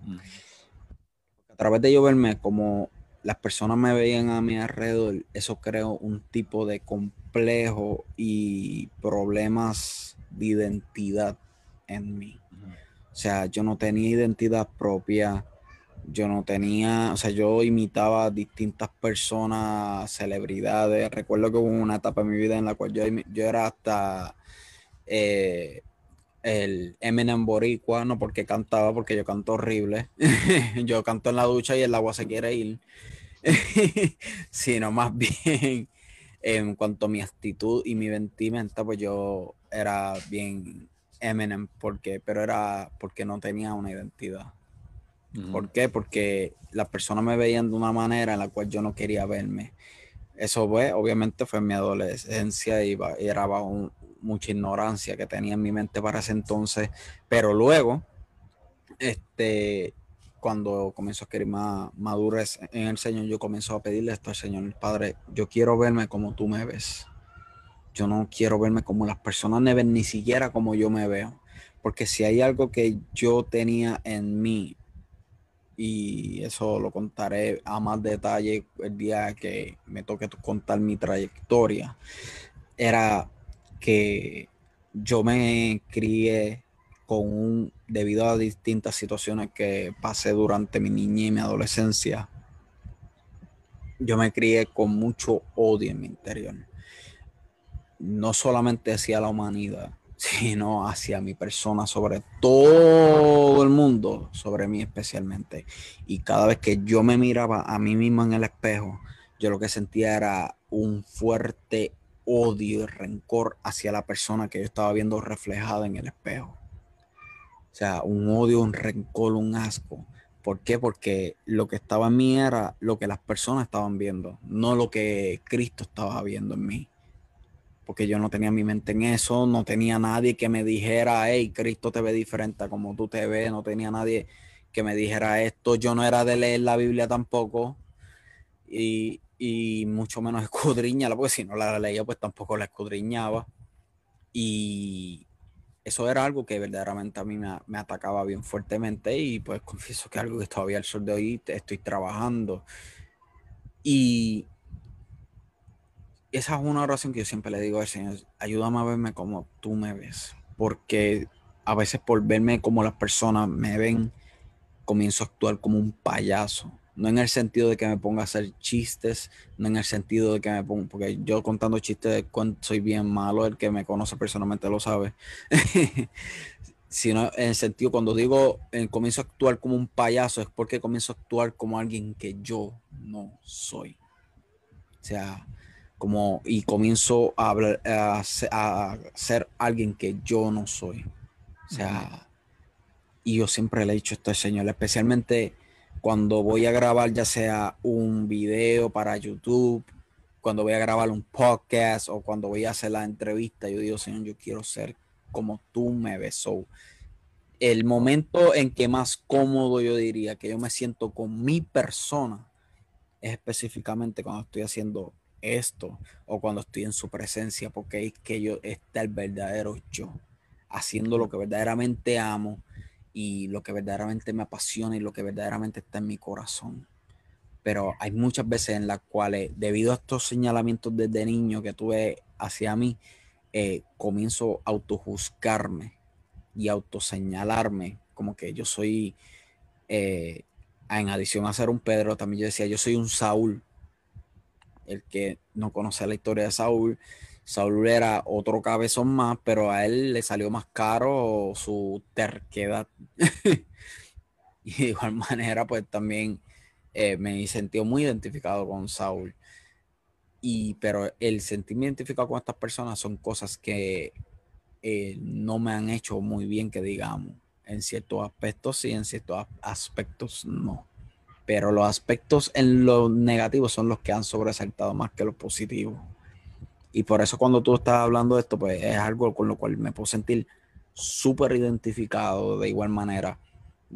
a través de yo verme como las personas me veían a mi alrededor, eso creó un tipo de complejo y problemas de identidad en mí. O sea, yo no tenía identidad propia, yo no tenía, o sea, yo imitaba distintas personas, celebridades. Recuerdo que hubo una etapa en mi vida en la cual yo, era hasta eh, el Eminem Boricua, no porque cantaba, porque yo canto horrible. yo canto en la ducha y el agua se quiere ir. sino más bien en cuanto a mi actitud y mi vestimenta, pues yo era bien Eminem, porque, pero era porque no tenía una identidad. ¿Por qué? Porque las personas me veían de una manera en la cual yo no quería verme. Eso fue, obviamente fue mi adolescencia y, era bajo mucha ignorancia que tenía en mi mente para ese entonces. Pero luego, este, cuando comenzó a adquirir más madurez en el Señor, yo comencé a pedirle esto al Señor, Padre, yo quiero verme como tú me ves. Yo no quiero verme como las personas me ven, ni siquiera como yo me veo. Porque si hay algo que yo tenía en mí y eso lo contaré a más detalle el día que me toque contar mi trayectoria, era que yo me crié con un, debido a distintas situaciones que pasé durante mi niñez y mi adolescencia, yo me crié con mucho odio en mi interior. No solamente hacia la humanidad, sino hacia mi persona, sobre todo el mundo, sobre mí especialmente. Y cada vez que yo me miraba a mí mismo en el espejo, yo lo que sentía era un fuerte odio y rencor hacia la persona que yo estaba viendo reflejada en el espejo. O sea, un odio, un rencor, un asco. ¿Por qué? Porque lo que estaba en mí era lo que las personas estaban viendo, no lo que Cristo estaba viendo en mí. Porque yo no tenía mi mente en eso, no tenía nadie que me dijera, hey, Cristo te ve diferente como tú te ves, no tenía nadie que me dijera esto. Yo no era de leer la Biblia tampoco y, y mucho menos escudriñarla, porque si no la leía, pues tampoco la escudriñaba. Y eso era algo que verdaderamente a mí me, atacaba bien fuertemente y pues confieso que algo que todavía al sol de hoy estoy trabajando. Y esa es una oración que yo siempre le digo al Señor, ayúdame a verme como tú me ves, porque a veces por verme como las personas me ven, comienzo a actuar como un payaso. No en el sentido de que me ponga a hacer chistes, no en el sentido de que me ponga, porque yo contando chistes soy bien malo, el que me conoce personalmente lo sabe. sino en el sentido cuando digo eh, comienzo a actuar como un payaso es porque comienzo a actuar como alguien que yo no soy. O sea, como y comienzo a, hablar, a, a ser alguien que yo no soy. O sea, y yo siempre le he dicho esto al Señor, especialmente cuando voy a grabar ya sea un video para YouTube, cuando voy a grabar un podcast o cuando voy a hacer la entrevista, yo digo, Señor, yo quiero ser como tú me ves. el momento en que más cómodo yo diría que yo me siento con mi persona es específicamente cuando estoy haciendo esto o cuando estoy en su presencia, porque es que yo está el verdadero yo, haciendo lo que verdaderamente amo, y lo que verdaderamente me apasiona y lo que verdaderamente está en mi corazón. Pero hay muchas veces en las cuales, debido a estos señalamientos desde niño que tuve hacia mí, eh, comienzo a autojuzgarme y autoseñalarme como que yo soy, eh, en adición a ser un Pedro, también yo decía, yo soy un Saúl. El que no conoce la historia de Saúl, Saúl era otro cabezón más, pero a él le salió más caro su terquedad. y de igual manera, pues también eh, me sentí muy identificado con Saúl. Y, pero el sentirme identificado con estas personas son cosas que eh, no me han hecho muy bien, que digamos. En ciertos aspectos sí, en ciertos aspectos no. Pero los aspectos en lo negativo son los que han sobresaltado más que los positivos. Y por eso cuando tú estás hablando de esto, pues es algo con lo cual me puedo sentir súper identificado de igual manera.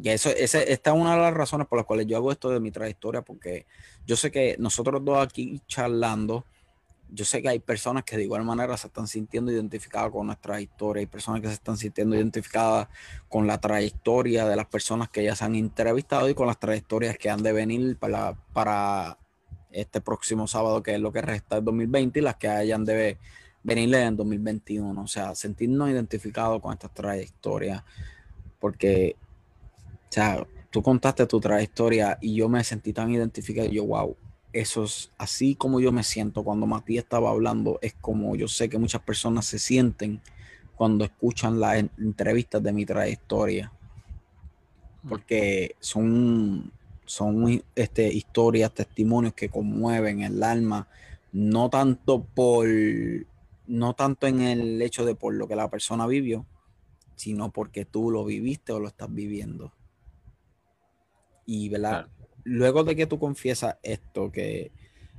Y eso, ese, esta es una de las razones por las cuales yo hago esto de mi trayectoria, porque yo sé que nosotros dos aquí charlando, yo sé que hay personas que de igual manera se están sintiendo identificadas con nuestra historia, hay personas que se están sintiendo identificadas con la trayectoria de las personas que ya se han entrevistado y con las trayectorias que han de venir para, para este próximo sábado, que es lo que resta del 2020, y las que hayan de venirle en 2021. O sea, sentirnos identificados con esta trayectoria, porque, o sea, tú contaste tu trayectoria y yo me sentí tan identificado. Y yo, wow, eso es así como yo me siento cuando Matías estaba hablando, es como yo sé que muchas personas se sienten cuando escuchan las entrevistas de mi trayectoria, porque son son este, historias, testimonios que conmueven el alma, no tanto por, no tanto en el hecho de por lo que la persona vivió, sino porque tú lo viviste o lo estás viviendo. Y ¿verdad? Luego de que tú confiesas esto, que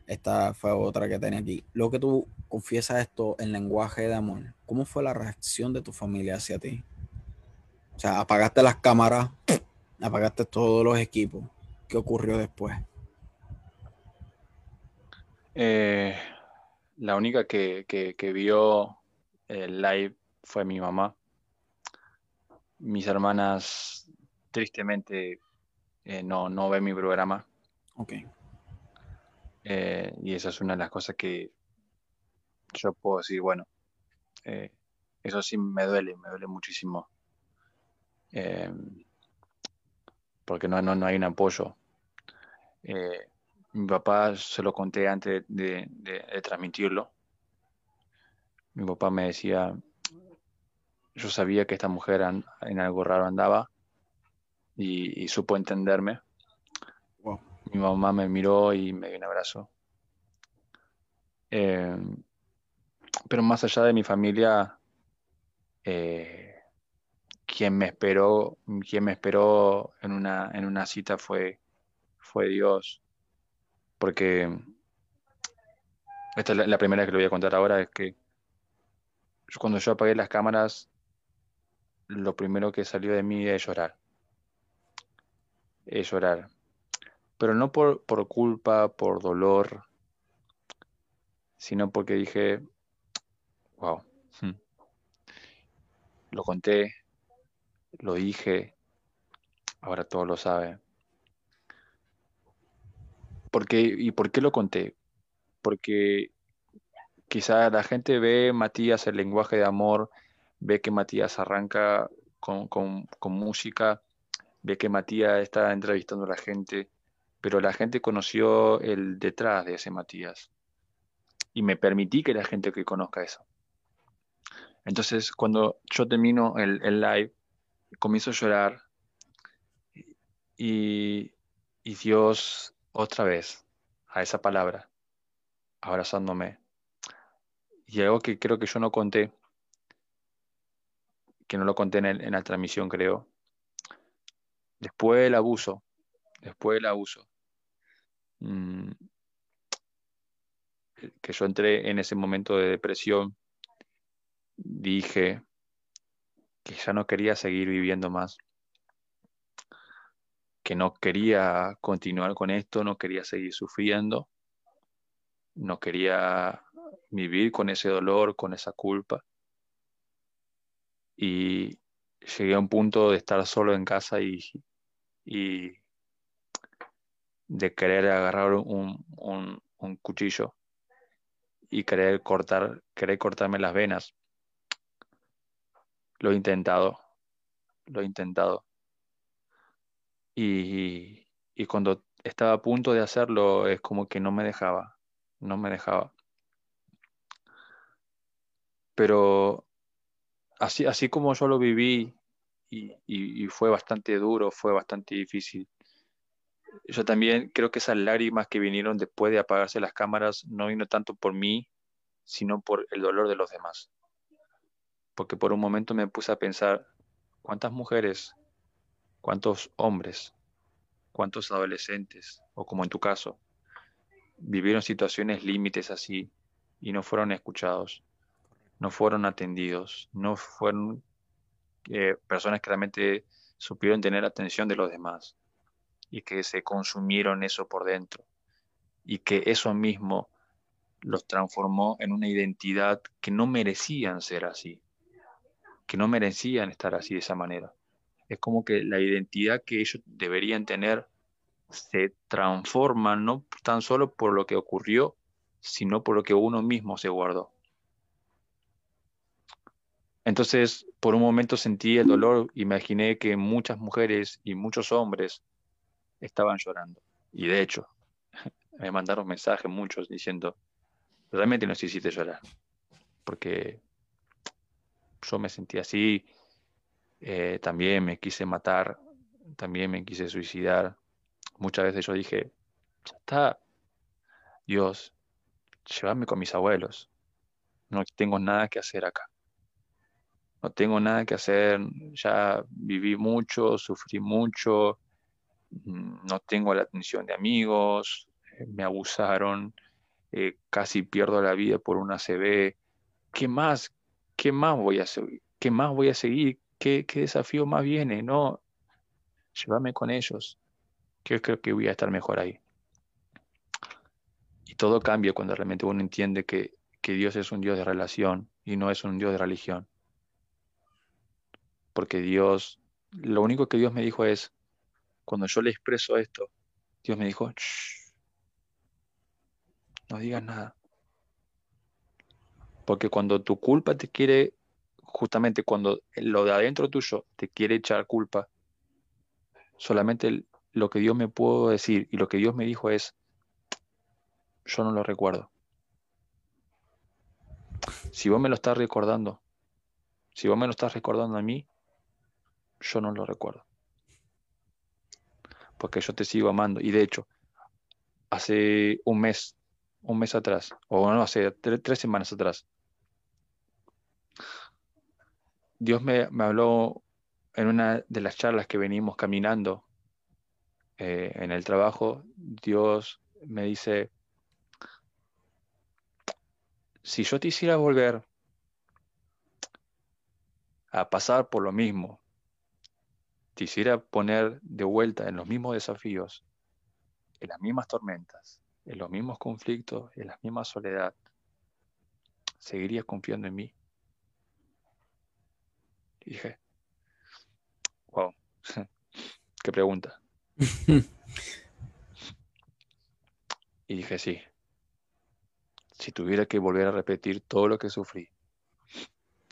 esta fue otra que tenía aquí, luego que tú confiesas esto en lenguaje de amor, ¿cómo fue la reacción de tu familia hacia ti? O sea, apagaste las cámaras, apagaste todos los equipos ¿Qué ocurrió después? Eh, la única que, vio el live fue mi mamá. Mis hermanas, tristemente, eh, no, no ven mi programa. Ok. Eh, y esa es una de las cosas que yo puedo decir, bueno, eso sí me duele, me duele muchísimo porque no, no, no hay un apoyo. Eh, mi papá se lo conté antes de, transmitirlo. Mi papá me decía, yo sabía que esta mujer en algo raro andaba y, supo entenderme. Mi mamá me miró y me dio un abrazo. Eh, pero más allá de mi familia, eh, quien me esperó, quien me esperó en una, en una cita fue, fue Dios. Porque esta es la, primera que le voy a contar ahora, es que cuando yo apagué las cámaras, lo primero que salió de mí es llorar. Es llorar. Pero no por, por culpa, por dolor, sino porque dije, wow, hmm, lo conté, lo dije, ahora todo lo sabe. ¿Y por qué lo conté? Porque quizá la gente ve Matías el lenguaje de amor, ve que Matías arranca con, música, ve que Matías está entrevistando a la gente, pero la gente conoció el detrás de ese Matías. Y me permití que la gente que conozca eso. Entonces, cuando yo termino el, el live, comienzo a llorar y, y Dios otra vez a esa palabra, abrazándome. Y algo que creo que yo no conté, que no lo conté en, la transmisión, creo. Después del abuso, después del abuso, mm, que yo entré en ese momento de depresión, dije que ya no quería seguir viviendo más, que no quería continuar con esto, no quería seguir sufriendo, no quería vivir con ese dolor, con esa culpa. Y llegué a un punto de estar solo en casa y, de querer agarrar un, un cuchillo y querer cortar, querer cortarme las venas lo he intentado, lo he intentado. Y, y cuando estaba a punto de hacerlo, es como que no me dejaba, no me dejaba. Pero así, así como yo lo viví y, y, fue bastante duro, fue bastante difícil, yo también creo que esas lágrimas que vinieron después de apagarse las cámaras no vino tanto por mí, sino por el dolor de los demás. Porque por un momento me puse a pensar, ¿cuántas mujeres, cuántos hombres, cuántos adolescentes, o como en tu caso, vivieron situaciones límites así y no fueron escuchados, no fueron atendidos, no fueron eh, personas que realmente supieron tener atención de los demás y que se consumieron eso por dentro y que eso mismo los transformó en una identidad que no merecían ser así que no merecían estar así de esa manera. Es como que la identidad que ellos deberían tener se transforma no tan solo por lo que ocurrió, sino por lo que uno mismo se guardó. Entonces, por un momento sentí el dolor, imaginé que muchas mujeres y muchos hombres estaban llorando. Y de hecho, me mandaron mensajes muchos diciendo, realmente nos hiciste llorar, porque yo me sentí así, eh, también me quise matar, también me quise suicidar. Muchas veces yo dije, ya está, Dios, llévame con mis abuelos, no tengo nada que hacer acá. No tengo nada que hacer, ya viví mucho, sufrí mucho, mm, no tengo la atención de amigos, eh, me abusaron, eh, casi pierdo la vida por una CB. ¿Qué más? ¿qué más voy a seguir? ¿Qué más voy a seguir? ¿Qué, desafío más viene? No, llévame con ellos, yo creo que voy a estar mejor ahí. Y todo cambia cuando realmente uno entiende que Dios es un Dios de relación y no es un Dios de religión. Porque Dios, lo único que Dios me dijo es, cuando yo le expreso esto, Dios me dijo, no digas nada. Porque cuando tu culpa te quiere, justamente cuando lo de adentro tuyo te quiere echar culpa, solamente lo que Dios me pudo decir y lo que Dios me dijo es, yo no lo recuerdo. Si vos me lo estás recordando, si vos me lo estás recordando a mí, yo no lo recuerdo. Porque yo te sigo amando. Y de hecho, hace un mes, un mes atrás, o no, hace tres semanas atrás, Dios me, me habló en una de las charlas que venimos caminando eh, en el trabajo, Dios me dice, si yo te hiciera volver a pasar por lo mismo, te hiciera poner de vuelta en los mismos desafíos, en las mismas tormentas, en los mismos conflictos, en la misma soledad, ¿seguirías confiando en mí? Y dije, wow, qué pregunta. y dije, sí, si tuviera que volver a repetir todo lo que sufrí,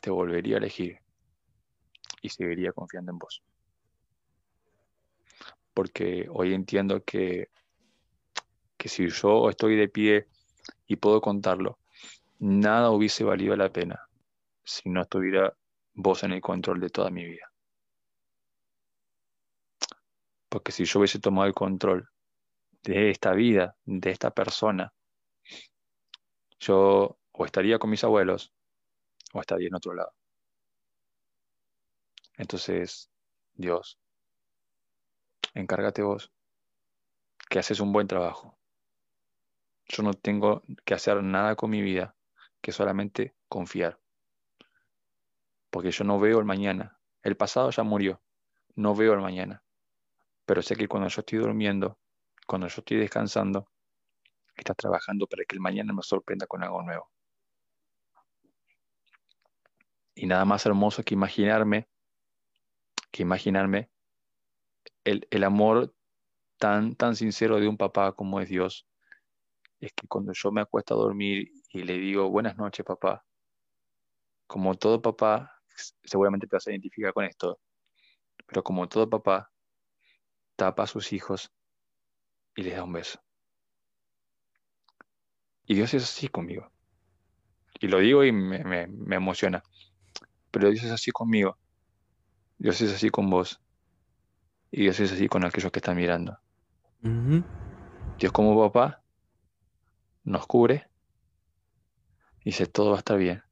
te volvería a elegir y seguiría confiando en vos. Porque hoy entiendo que, que si yo estoy de pie y puedo contarlo, nada hubiese valido la pena si no estuviera vos en el control de toda mi vida. Porque si yo hubiese tomado el control de esta vida, de esta persona, yo o estaría con mis abuelos o estaría en otro lado. Entonces, Dios, encárgate vos, que haces un buen trabajo. Yo no tengo que hacer nada con mi vida que solamente confiar. Porque yo no veo el mañana. El pasado ya murió. No veo el mañana. Pero sé que cuando yo estoy durmiendo, cuando yo estoy descansando, estás trabajando para que el mañana me sorprenda con algo nuevo. Y nada más hermoso que imaginarme, que imaginarme el, el amor tan, tan sincero de un papá como es Dios, es que cuando yo me acuesto a dormir y le digo buenas noches papá, como todo papá, seguramente te vas a identificar con esto, pero como todo papá, tapa a sus hijos y les da un beso. Y Dios es así conmigo. Y lo digo y me, emociona. Pero Dios es así conmigo. Dios es así con vos. Y Dios es así con aquellos que están mirando. Dios como papá nos cubre y dice todo va a estar bien.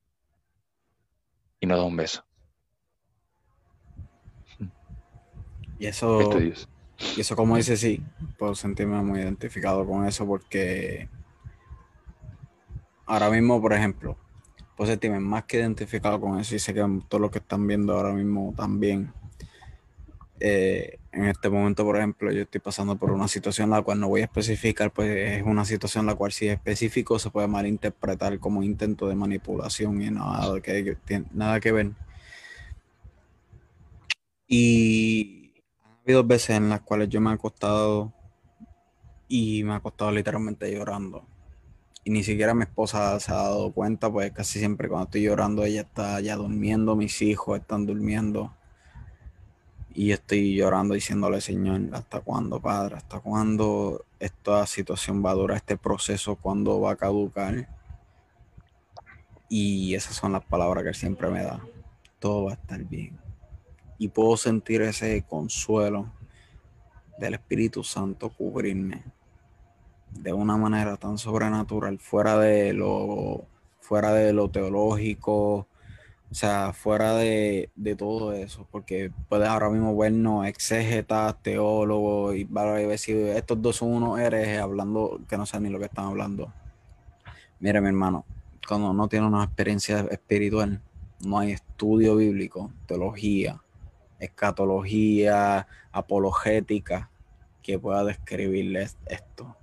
Y nos da un beso. Y eso, y eso como dice, sí, puedo sentirme muy identificado con eso porque ahora mismo, por ejemplo, pues sentirme más que identificado con eso y sé que todos los que están viendo ahora mismo también. Eh, en este momento, por ejemplo, yo estoy pasando por una situación la cual no voy a especificar, pues es una situación la cual si es específico se puede malinterpretar como intento de manipulación y nada que, nada que ver. Y ha habido veces en las cuales yo me he acostado y me he acostado literalmente llorando y ni siquiera mi esposa se ha dado cuenta, pues casi siempre cuando estoy llorando ella está ya durmiendo, mis hijos están durmiendo y estoy llorando diciéndole, Señor, ¿hasta cuándo, Padre? ¿Hasta cuándo esta situación va a durar, este proceso, cuándo va a caducar? Y esas son las palabras que siempre me da. Todo va a estar bien. Y puedo sentir ese consuelo del Espíritu Santo cubrirme de una manera tan sobrenatural, fuera de lo, fuera de lo teológico, o sea, fuera de, todo eso, porque puedes ahora mismo vernos exégetas, teólogos, y decir, estos dos son unos herejes hablando que no saben ni lo que están hablando. Mire, mi hermano, cuando no tiene una experiencia espiritual, no hay estudio bíblico, teología, escatología, apologética, que pueda describirles esto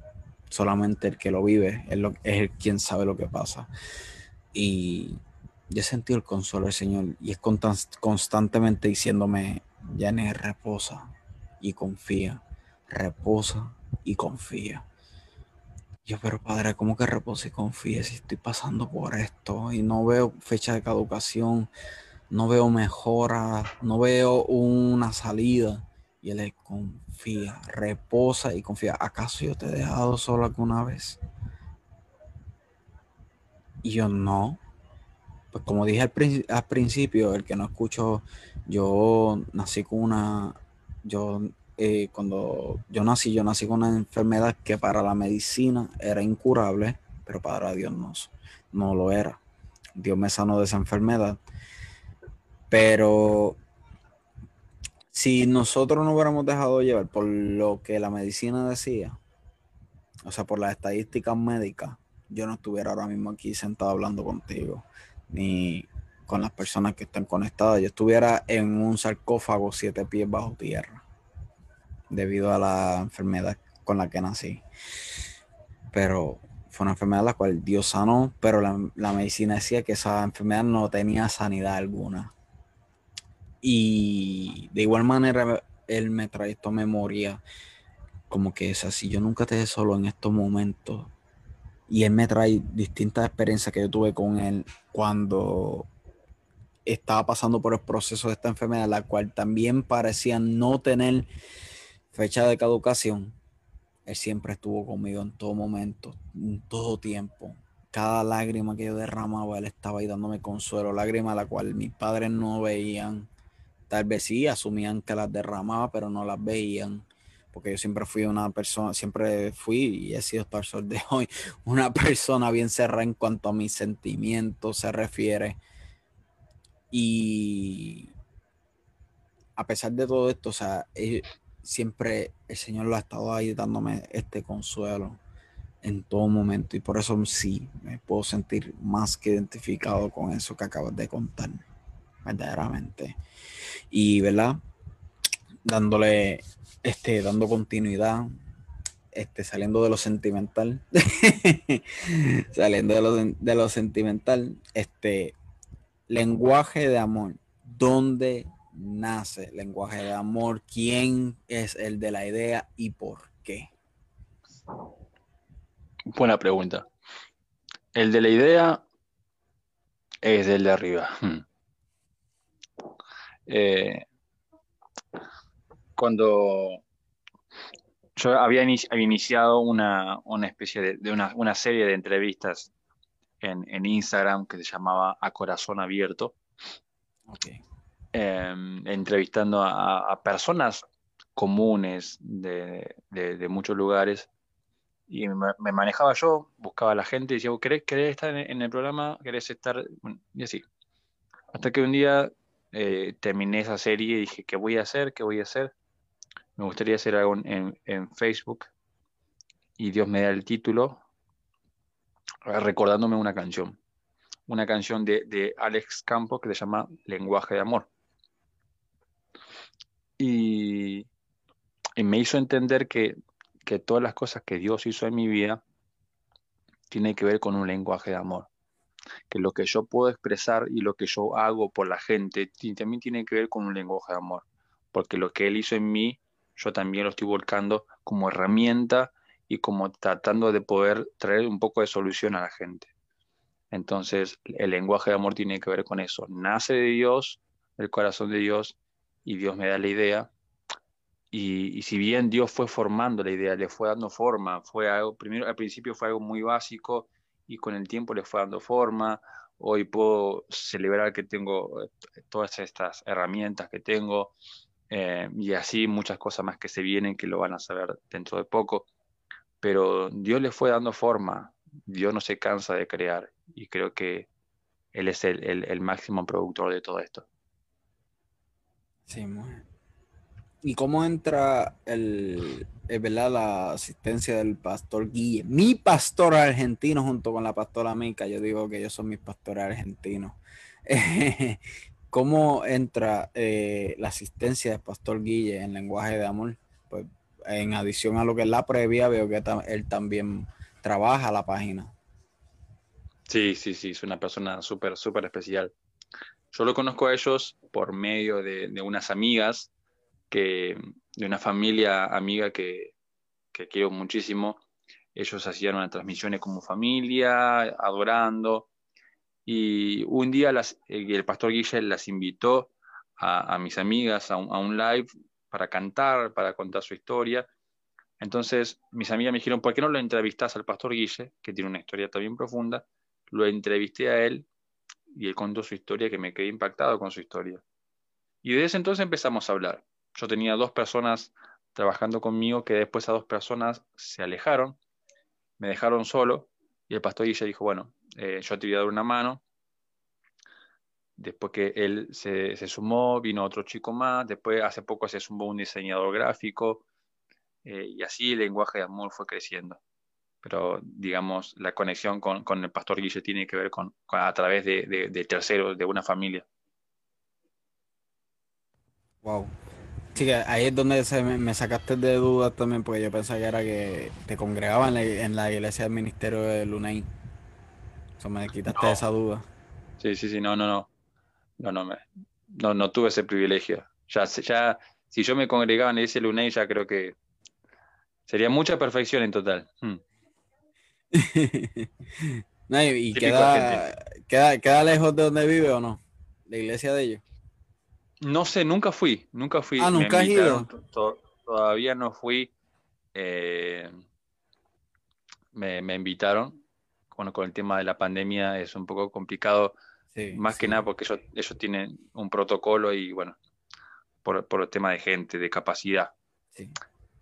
solamente el que lo vive es, es el quien sabe lo que pasa. Y yo he sentido el consuelo del Señor y es constantemente diciéndome, Janet, reposa y confía, reposa y confía. Yo, pero padre, ¿cómo que reposa y confía si estoy pasando por esto y no veo fecha de caducación, no veo mejora, no veo una salida? Y él confía, reposa y confía. ¿Acaso yo te he dejado solo alguna vez? Y yo no. Pues como dije al, principio, el que no escucho, yo nací con una, yo eh, cuando yo nací, yo nací con una enfermedad que para la medicina era incurable, pero para Dios no, no lo era. Dios me sanó de esa enfermedad Pero si nosotros no hubiéramos dejado llevar por lo que la medicina decía, o sea, por las estadísticas médicas, yo no estuviera ahora mismo aquí sentado hablando contigo, ni con las personas que están conectadas. Yo estuviera en un sarcófago siete pies bajo tierra, debido a la enfermedad con la que nací. Pero fue una enfermedad la cual Dios sanó, pero la, la medicina decía que esa enfermedad no tenía sanidad alguna. Y de igual manera, él me trae esta memoria como que es así. Yo nunca te dejé solo en estos momentos. Y él me trae distintas experiencias que yo tuve con él cuando estaba pasando por el proceso de esta enfermedad, la cual también parecía no tener fecha de caducación. Él siempre estuvo conmigo en todo momento, en todo tiempo. Cada lágrima que yo derramaba, él estaba ahí dándome consuelo. Lágrima la cual mis padres no veían Tal vez sí, asumían que las derramaba, pero no las veían. Porque yo siempre fui una persona, siempre fui y he sido hasta el sol de hoy, una persona bien cerrada en cuanto a mis sentimientos se refiere. Y a pesar de todo esto, o sea, eh, siempre el Señor lo ha estado ahí dándome este consuelo en todo momento. Y por eso sí me puedo sentir más que identificado con eso que acabas de contar, verdaderamente y, ¿verdad? Dándole, este, dando continuidad, este, saliendo de lo sentimental, saliendo de lo, de lo sentimental, este, lenguaje de amor, ¿dónde nace lenguaje de amor? ¿Quién es el de la idea y por qué? Buena pregunta. El de la idea es el de arriba. Hmm. Eh, cuando yo había iniciado una, especie de, una, serie de entrevistas en, Instagram que se llamaba A Corazón Abierto, em, entrevistando a, personas comunes de, muchos lugares. Y me, manejaba yo, buscaba a la gente y decía, ¿querés, estar en, el programa? ¿Querés estar? y así. Hasta que un día eh, terminé esa serie y dije, ¿qué voy a hacer? ¿Qué voy a hacer? Me gustaría hacer algo en, Facebook y Dios me da el título recordándome una canción. Una canción de, Alex Campos que se llama Lenguaje de Amor. Y, me hizo entender que, que todas las cosas que Dios hizo en mi vida tienen que ver con un lenguaje de amor que lo que yo puedo expresar y lo que yo hago por la gente también tiene que ver con un lenguaje de amor, porque lo que él hizo en mí, yo también lo estoy volcando como herramienta y como tratando de poder traer un poco de solución a la gente. Entonces, el lenguaje de amor tiene que ver con eso. Nace de Dios, del corazón de Dios, y Dios me da la idea. Y, y, si bien Dios fue formando la idea, le fue dando forma, fue algo, primero al principio fue algo muy básico, y con el tiempo le fue dando forma. Hoy puedo celebrar que tengo eh, todas estas herramientas que tengo eh, y así muchas cosas más que se vienen que lo van a saber dentro de poco. Pero Dios le fue dando forma, Dios no se cansa de crear y creo que Él es el, el máximo productor de todo esto. Sí, muy ¿Y cómo entra el, eh, ¿verdad? la asistencia del pastor Guille? Mi pastor argentino junto con la pastora Mica. Yo digo que ellos son mis pastores argentinos. ¿Cómo entra eh, la asistencia del pastor Guille en lenguaje de amor? Pues en adición a lo que es la previa, veo que él también trabaja la página. Sí, sí, sí, es una persona súper, súper especial. Yo lo conozco a ellos por medio de, de unas amigas que de una familia amiga que, que quiero muchísimo. Ellos hacían unas transmisiones como familia, adorando. Y un día las, el pastor Guille las invitó a, mis amigas a un, live para cantar, para contar su historia. Entonces mis amigas me dijeron, ¿por qué no lo entrevistas al pastor Guille, que tiene una historia también profunda? Lo entrevisté a él y él contó su historia que me quedé impactado con su historia. Y desde entonces empezamos a hablar yo tenía dos personas trabajando conmigo que después esas dos personas se alejaron, me dejaron solo y el pastor Guille dijo, bueno, eh, yo te voy a dar una mano después que él se, se, sumó, vino otro chico más, después hace poco se sumó un diseñador gráfico, eh, y así el lenguaje de amor fue creciendo. Pero, digamos, la conexión con, con el pastor Guille tiene que ver con, a través de, de, de terceros, de una familia. Wow. Sí, ahí es donde se me, sacaste de dudas también, porque yo pensaba que era que te congregaban en la, iglesia del ministerio de Lunay. Eso me quitaste esa duda. Sí, sí, sí, no, no, no. No, no, me, no, no tuve ese privilegio. Ya, ya, si yo me congregaba en ese Lunay, ya creo que sería mucha perfección en total. Hmm. y queda, queda, queda lejos de donde vive o no, la iglesia de ellos. No sé, nunca fui, nunca fui. Ah, nunca has ido. Todavía no fui. Eh, me, invitaron. Bueno, con el tema de la pandemia es un poco complicado. más que nada porque ellos, ellos tienen un protocolo y bueno, por, por el tema de gente, de capacidad.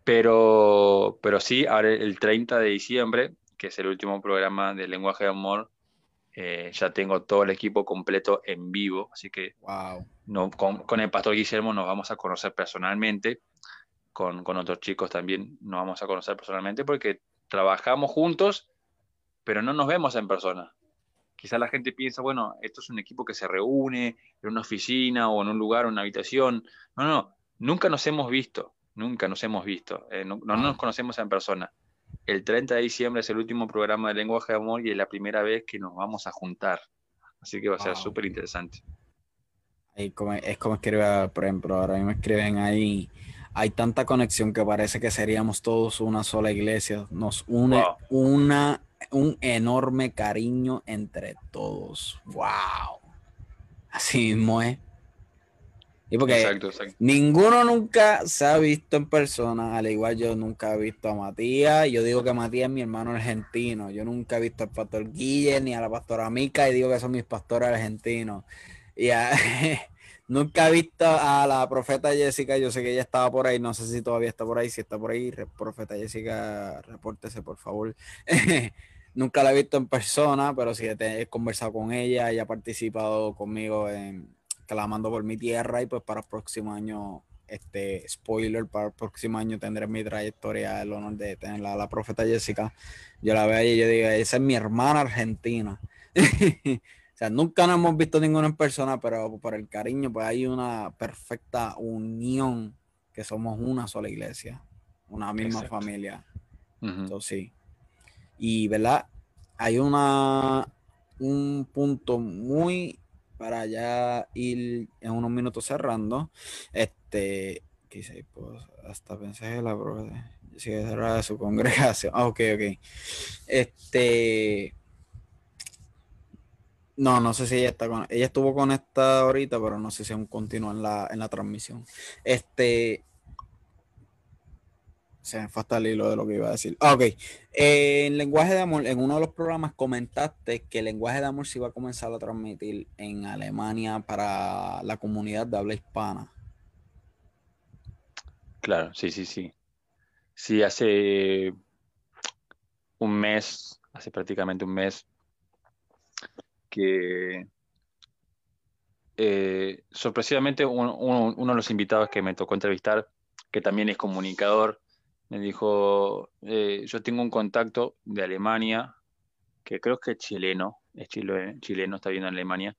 Pero, pero sí, ahora el 30 de diciembre, que es el último programa de lenguaje de amor, eh, ya tengo todo el equipo completo en vivo, así que no, con, el pastor Guillermo nos vamos a conocer personalmente, con, con, otros chicos también nos vamos a conocer personalmente porque trabajamos juntos, pero no nos vemos en persona. Quizá la gente piensa, bueno, esto es un equipo que se reúne en una oficina o en un lugar, una habitación. No, no, nunca nos hemos visto, nunca nos hemos visto, eh, no, no nos conocemos en persona el 30 de diciembre es el último programa de lenguaje de amor y es la primera vez que nos vamos a juntar. Así que va a ser súper interesante. es como escribe, por ejemplo, ahora mismo escriben ahí, hay tanta conexión que parece que seríamos todos una sola iglesia. Nos une una, un enorme cariño entre todos. ¡Wow! Así mismo es. Y porque ninguno nunca se ha visto en persona, al igual yo nunca he visto a Matías. Yo digo que Matías es mi hermano argentino. Yo nunca he visto al pastor Guille ni a la pastora Mica y digo que son mis pastores argentinos. Y nunca he visto a la profeta Jessica. Yo sé que ella estaba por ahí, no sé si todavía está por ahí. Si está por ahí, profeta Jessica, repórtese por favor. nunca la he visto en persona, pero sí he conversado con ella. Ella ha participado conmigo en clamando por mi tierra y pues para el próximo año, este spoiler, para el próximo año tendré mi trayectoria, el honor de tener a la profeta Jessica. Yo la veo y yo digo, esa es mi hermana argentina. o sea, nunca nos hemos visto ninguna en persona, pero por el cariño, pues hay una perfecta unión, que somos una sola iglesia, una misma familia. Entonces, sí. Y, ¿verdad? Hay una, un punto muy para ya ir en unos minutos cerrando. Este, quise, pues, hasta pensé la cerrada de su congregación. Ah, ok, ok. Este. No, no sé si ella está con. Ella estuvo con esta ahorita, pero no sé si aún continúa en la, en la transmisión. Este se me fue el hilo de lo que iba a decir. Ah, ok. en lenguaje de amor, en uno de los programas comentaste que el lenguaje de amor se iba a comenzar a transmitir en Alemania para la comunidad de habla hispana. Claro, sí, sí, sí. Sí, hace un mes, hace prácticamente un mes, que eh, sorpresivamente uno de los invitados que me tocó entrevistar, que también es comunicador, me dijo, eh, yo tengo un contacto de Alemania, que creo que es chileno, es chileno, está viendo en Alemania,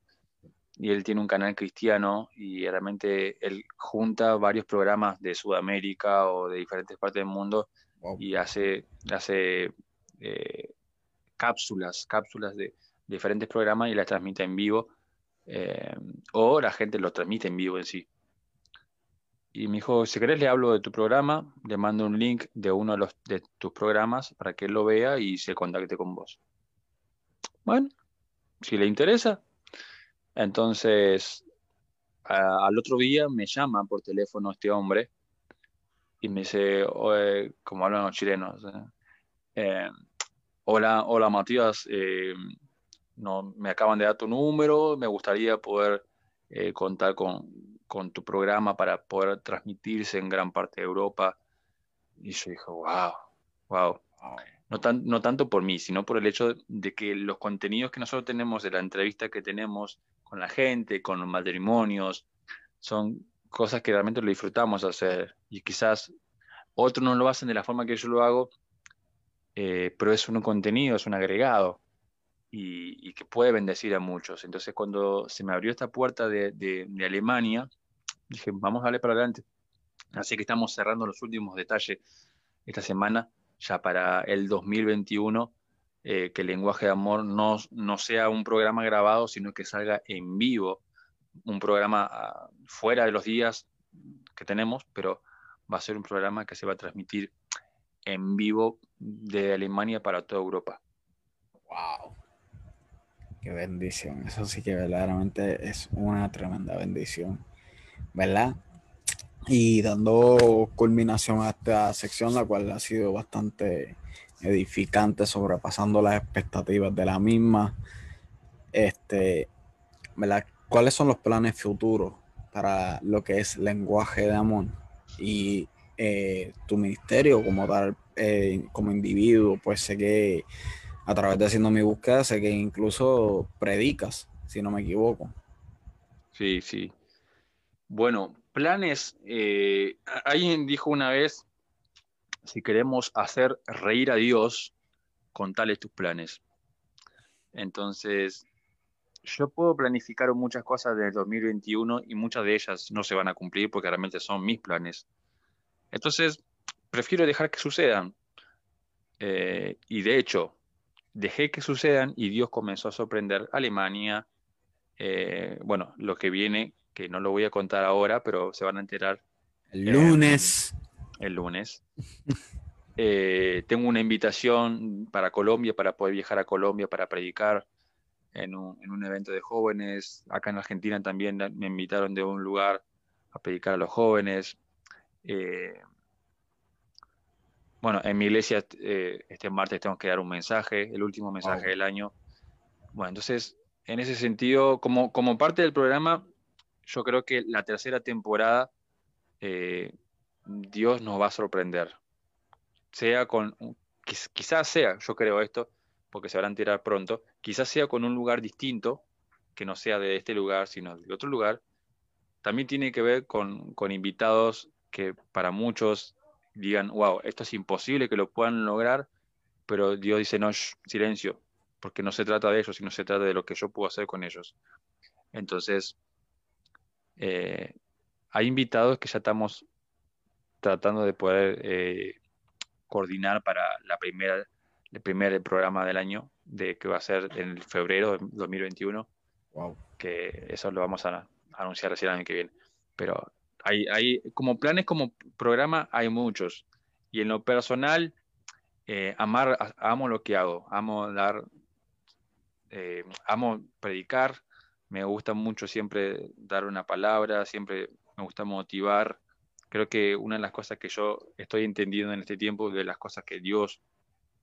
y él tiene un canal cristiano y realmente él junta varios programas de Sudamérica o de diferentes partes del mundo y hace, hace eh, cápsulas, cápsulas de diferentes programas y las transmite en vivo, eh, o la gente lo transmite en vivo en sí y me dijo, si querés le hablo de tu programa, le mando un link de uno de, tus programas para que él lo vea y se contacte con vos. Bueno, si le interesa. Entonces, al otro día me llama por teléfono este hombre y me dice, como hablan los chilenos, eh, hola, hola Matías, eh, me acaban de dar tu número, me gustaría poder eh, contar con, con tu programa para poder transmitirse en gran parte de Europa. Y yo dije, wow, wow. No, no tanto por mí, sino por el hecho de que los contenidos que nosotros tenemos, de la entrevista que tenemos con la gente, con los matrimonios. Son cosas que realmente lo disfrutamos hacer y quizás otros no lo hacen de la forma que yo lo hago, eh, pero es un contenido, es un agregado y, que puede bendecir a muchos. Entonces cuando se me abrió esta puerta de, de Alemania, dije, vamos a darle para adelante. Así que estamos cerrando los últimos detalles esta semana, ya para el 2021 eh, que el lenguaje de amor no, no sea un programa grabado, sino que salga en vivo, un programa ah, fuera de los días que tenemos, pero va a ser un programa que se va a transmitir en vivo de Alemania para toda Europa. ¡Wow! ¡Qué bendición! Eso sí que verdaderamente es una tremenda bendición, ¿verdad? Y dando culminación a esta sección, la cual ha sido bastante edificante, sobrepasando las expectativas de la misma. Este, ¿Cuáles son los planes futuros para lo que es lenguaje de amor? Y eh, tu ministerio como tal, eh, como individuo, pues sé que a través de haciendo mi búsqueda, sé que incluso predicas, si no me equivoco. Sí, sí. Bueno, planes, eh, alguien dijo una vez si queremos hacer reír a Dios, contale tus planes. Entonces, yo puedo planificar muchas cosas del 2021 y muchas de ellas no se van a cumplir porque realmente son mis planes. Entonces, prefiero dejar que sucedan. Eh, y de hecho, dejé que sucedan y Dios comenzó a sorprender Alemania. Eh, bueno, lo que viene, que no lo voy a contar ahora, pero se van a enterar. El lunes el lunes. Eh, tengo una invitación para Colombia, para poder viajar a Colombia para predicar en un, evento de jóvenes. Acá en Argentina también me invitaron de un lugar a predicar a los jóvenes. Eh, bueno, en mi iglesia eh, este martes tengo que dar un mensaje, el último mensaje del año. Bueno, entonces, en ese sentido, como, como parte del programa, yo creo que la tercera temporada Dios nos va a sorprender. Sea con, quizás sea, yo creo esto, porque se van a enterar pronto, quizás sea con un lugar distinto, que no sea de este lugar, sino de otro lugar. También tiene que ver con, invitados que para muchos digan, wow, esto es imposible que lo puedan lograr, pero Dios dice, no, silencio, porque no se trata de ellos, sino se trata de lo que yo puedo hacer con ellos. Entonces, eh, hay invitados que ya estamos tratando de poder eh, coordinar para la primera, el primer programa del año, de que va a ser en febrero de 2021. Wow. Que eso lo vamos a, anunciar recién el año que viene. Pero hay, como planes, como programa, hay muchos. Y en lo personal, eh, amar, amo lo que hago, amo dar, eh, amo predicar, me gusta mucho siempre dar una palabra, siempre me gusta motivar, creo que una de las cosas que yo estoy entendiendo en este tiempo, de las cosas que Dios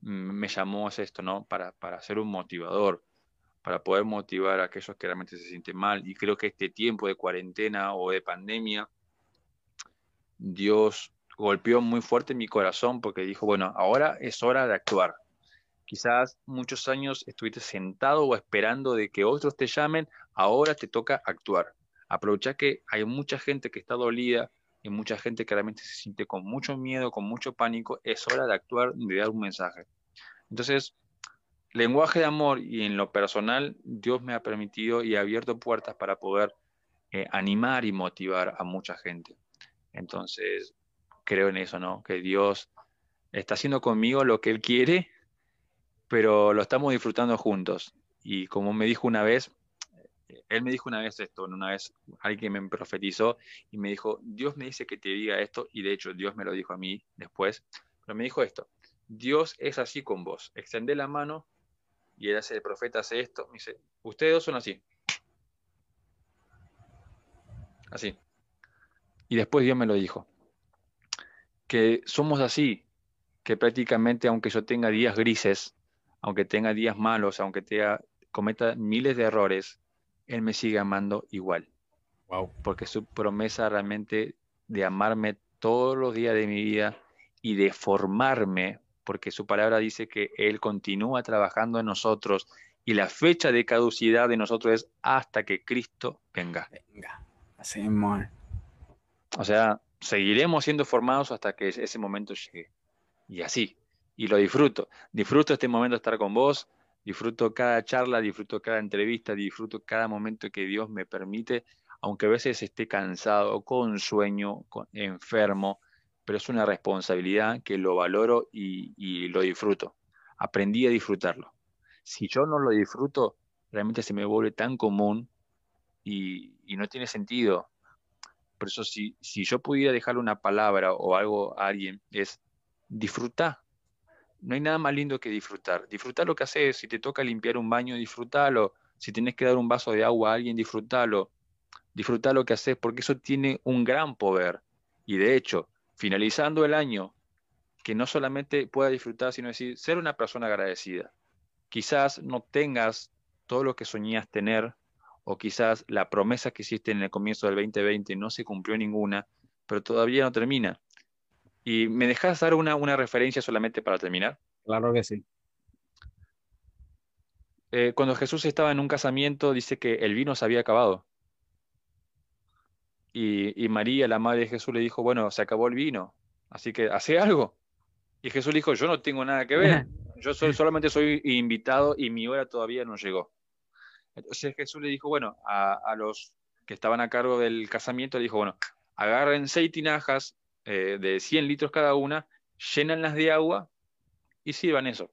me llamó es esto, ¿no? Para, para ser un motivador, para poder motivar a aquellos que realmente se sienten mal. Y creo que este tiempo de cuarentena o de pandemia, Dios golpeó muy fuerte mi corazón porque dijo, bueno, ahora es hora de actuar. Quizás muchos años estuviste sentado o esperando de que otros te llamen, ahora te toca actuar. Aprovecha que hay mucha gente que está dolida, y mucha gente que realmente se siente con mucho miedo, con mucho pánico, es hora de actuar, de dar un mensaje. Entonces, lenguaje de amor y en lo personal, Dios me ha permitido y abierto puertas para poder eh, animar y motivar a mucha gente. Entonces, creo en eso, ¿no? Que Dios está haciendo conmigo lo que Él quiere, pero lo estamos disfrutando juntos. Y como me dijo una vez, él me dijo una vez esto, una vez alguien me profetizó y me dijo, Dios me dice que te diga esto, y de hecho Dios me lo dijo a mí después, pero me dijo esto, Dios es así con vos, extende la mano y él hace, el profeta hace esto, me dice, ustedes son así. Así. Y después Dios me lo dijo, que somos así, que prácticamente aunque yo tenga días grises, aunque tenga días malos, aunque tenga, cometa miles de errores, él me sigue amando igual. Wow. Porque su promesa realmente de amarme todos los días de mi vida y de formarme, porque su palabra dice que Él continúa trabajando en nosotros Y la fecha de caducidad de nosotros es hasta que Cristo venga. Venga, mismo O sea, seguiremos siendo formados hasta que ese momento llegue. Y así. Y lo disfruto. Disfruto este momento de estar con vos. Disfruto cada charla, disfruto cada entrevista, disfruto cada momento que Dios me permite, aunque a veces esté cansado, con sueño, enfermo, pero es una responsabilidad que lo valoro y, lo disfruto. Aprendí a disfrutarlo. Si yo no lo disfruto, realmente se me vuelve tan común y, no tiene sentido. Por eso si, si yo pudiera dejarle una palabra o algo a alguien, es disfrutar. No hay nada más lindo que disfrutar. Disfrutar lo que haces. Si te toca limpiar un baño, disfrútalo. Si tienes que dar un vaso de agua a alguien, disfrútalo. Disfrutar lo que haces porque eso tiene un gran poder. Y de hecho, finalizando el año, que no solamente pueda disfrutar, sino decir, ser una persona agradecida. Quizás no tengas todo lo que soñías tener, o quizás la promesa que hiciste en el comienzo del 2020 no se cumplió ninguna, pero todavía no termina. ¿Y me dejas dar una, una referencia solamente para terminar? Claro que sí. Eh, cuando Jesús estaba en un casamiento, dice que el vino se había acabado. Y, María, la madre de Jesús, le dijo, bueno, se acabó el vino, así que hace algo. Y Jesús le dijo, yo no tengo nada que ver, yo solamente soy invitado y mi hora todavía no llegó. Entonces Jesús le dijo, bueno, a, los que estaban a cargo del casamiento, le dijo, bueno, agarren seis tinajas eh, de 100 litros cada una, llenanlas de agua y sirvan eso.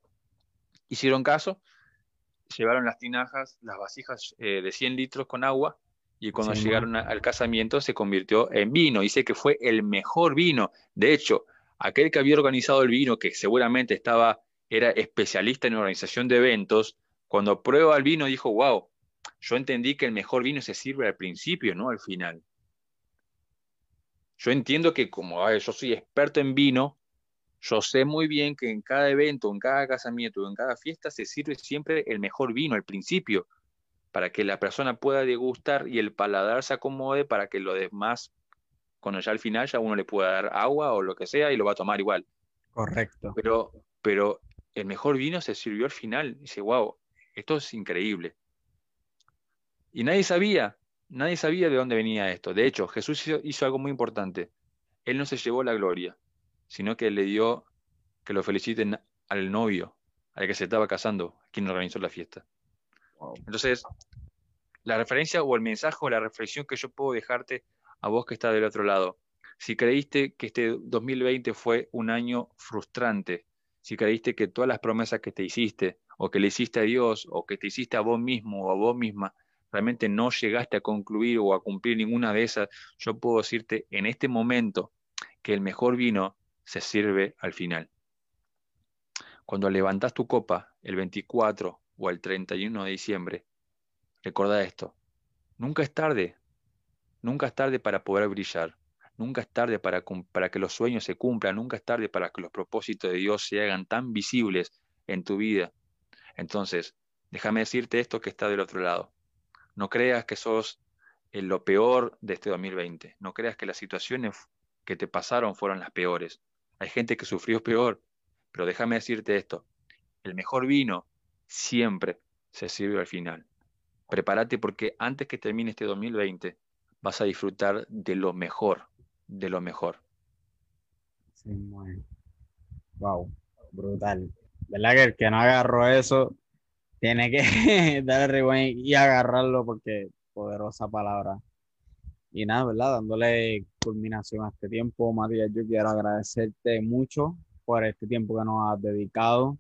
Hicieron caso, llevaron las tinajas, las vasijas eh, de 100 litros con agua, y cuando llegaron al casamiento se convirtió en vino. Dice que fue el mejor vino. De hecho, aquel que había organizado el vino, que seguramente estaba, era especialista en organización de eventos, cuando prueba el vino dijo, wow, yo entendí que el mejor vino se sirve al principio, no al final. Yo entiendo que como yo soy experto en vino, yo sé muy bien que en cada evento, en cada casamiento, en cada fiesta se sirve siempre el mejor vino al principio, para que la persona pueda degustar y el paladar se acomode para que lo demás, cuando ya al final ya uno le pueda dar agua o lo que sea y lo va a tomar igual. Correcto. Pero, pero el mejor vino se sirvió al final. Dice, wow, esto es increíble. Y nadie sabía, nadie sabía de dónde venía esto. De hecho, Jesús hizo, algo muy importante. Él no se llevó la gloria, sino que le dio que lo feliciten al novio, al que se estaba casando, quien organizó la fiesta. Entonces, la referencia o el mensaje o la reflexión que yo puedo dejarte a vos que estás del otro lado. Si creíste que este 2020 fue un año frustrante, si creíste que todas las promesas que te hiciste o que le hiciste a Dios o que te hiciste a vos mismo o a vos misma, realmente no llegaste a concluir o a cumplir ninguna de esas, yo puedo decirte en este momento que el mejor vino se sirve al final. Cuando levantas tu copa el 24 o el 31 de diciembre, recuerda esto, nunca es tarde, nunca es tarde para poder brillar, nunca es tarde para, para que los sueños se cumplan, nunca es tarde para que los propósitos de Dios se hagan tan visibles en tu vida. Entonces, déjame decirte esto que está del otro lado. No creas que sos en lo peor de este 2020. No creas que las situaciones que te pasaron fueron las peores. Hay gente que sufrió peor, pero déjame decirte esto. El mejor vino siempre se sirve al final. Prepárate porque antes que termine este 2020 vas a disfrutar de lo mejor, de lo mejor. Sí, Wow, brutal. ¿Verdad que el que no agarró eso tiene que darle y agarrarlo porque poderosa palabra. Y nada, ¿verdad? Dándole culminación a este tiempo, Matías, yo quiero agradecerte mucho por este tiempo que nos has dedicado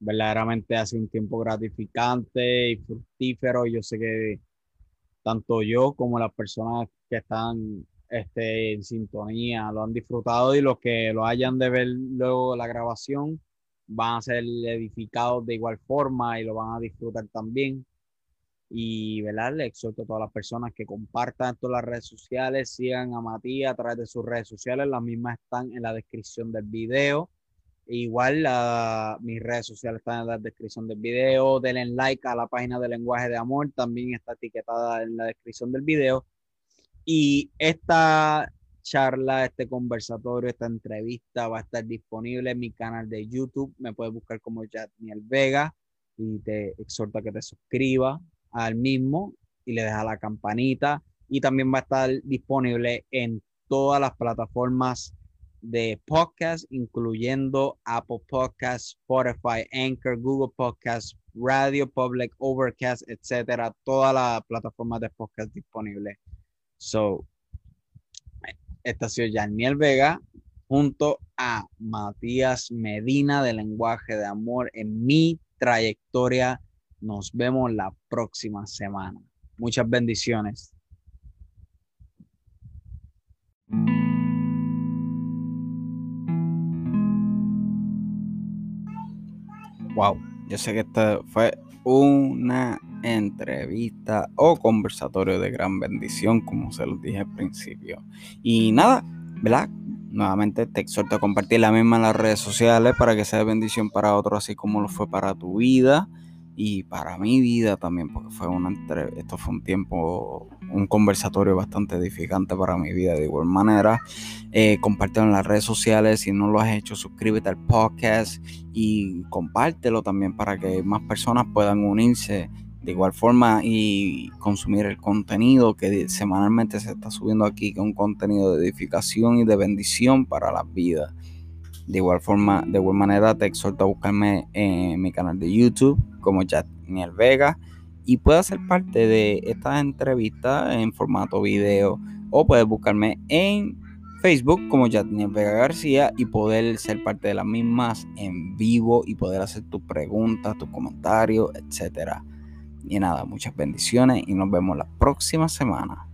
verdaderamente hace un tiempo gratificante y fructífero. Yo sé que tanto yo como las personas que están este, en sintonía lo han disfrutado y los que lo hayan de ver luego la grabación van a ser edificados de igual forma y lo van a disfrutar también. Y ¿verdad? le exhorto a todas las personas que compartan todas las redes sociales, sigan a Matías a través de sus redes sociales, las mismas están en la descripción del video Igual la, mis redes sociales están en la descripción del video. Denle like a la página de Lenguaje de Amor, también está etiquetada en la descripción del video. Y esta charla, este conversatorio, esta entrevista va a estar disponible en mi canal de YouTube. Me puedes buscar como Jatniel Vega. y te exhorto a que te suscribas al mismo y le dejas la campanita y también va a estar disponible en todas las plataformas de podcast, incluyendo Apple Podcasts, Spotify, Anchor, Google Podcasts, Radio Public, Overcast, etcétera, todas las plataformas de podcast disponibles. So, esta ha sido Janiel Vega junto a Matías Medina de Lenguaje de Amor en mi trayectoria. Nos vemos la próxima semana. Muchas bendiciones. Wow, yo sé que esta fue una entrevista o conversatorio de gran bendición, como se los dije al principio. Y nada, ¿verdad? Nuevamente te exhorto a compartir la misma en las redes sociales para que sea de bendición para otros, así como lo fue para tu vida y para mi vida también, porque fue una esto fue un tiempo, un conversatorio bastante edificante para mi vida de igual manera. Eh, compártelo en las redes sociales, si no lo has hecho, suscríbete al podcast y compártelo también para que más personas puedan unirse de igual forma y consumir el contenido que semanalmente se está subiendo aquí, que es un contenido de edificación y de bendición para las vidas. De igual forma, de igual manera te exhorto a buscarme en mi canal de YouTube como Jatniel Vega y puedes ser parte de estas entrevistas en formato video o puedes buscarme en Facebook como Jatniel Vega García y poder ser parte de las mismas en vivo y poder hacer tus preguntas, tus comentarios, etcétera. Y nada, muchas bendiciones y nos vemos la próxima semana.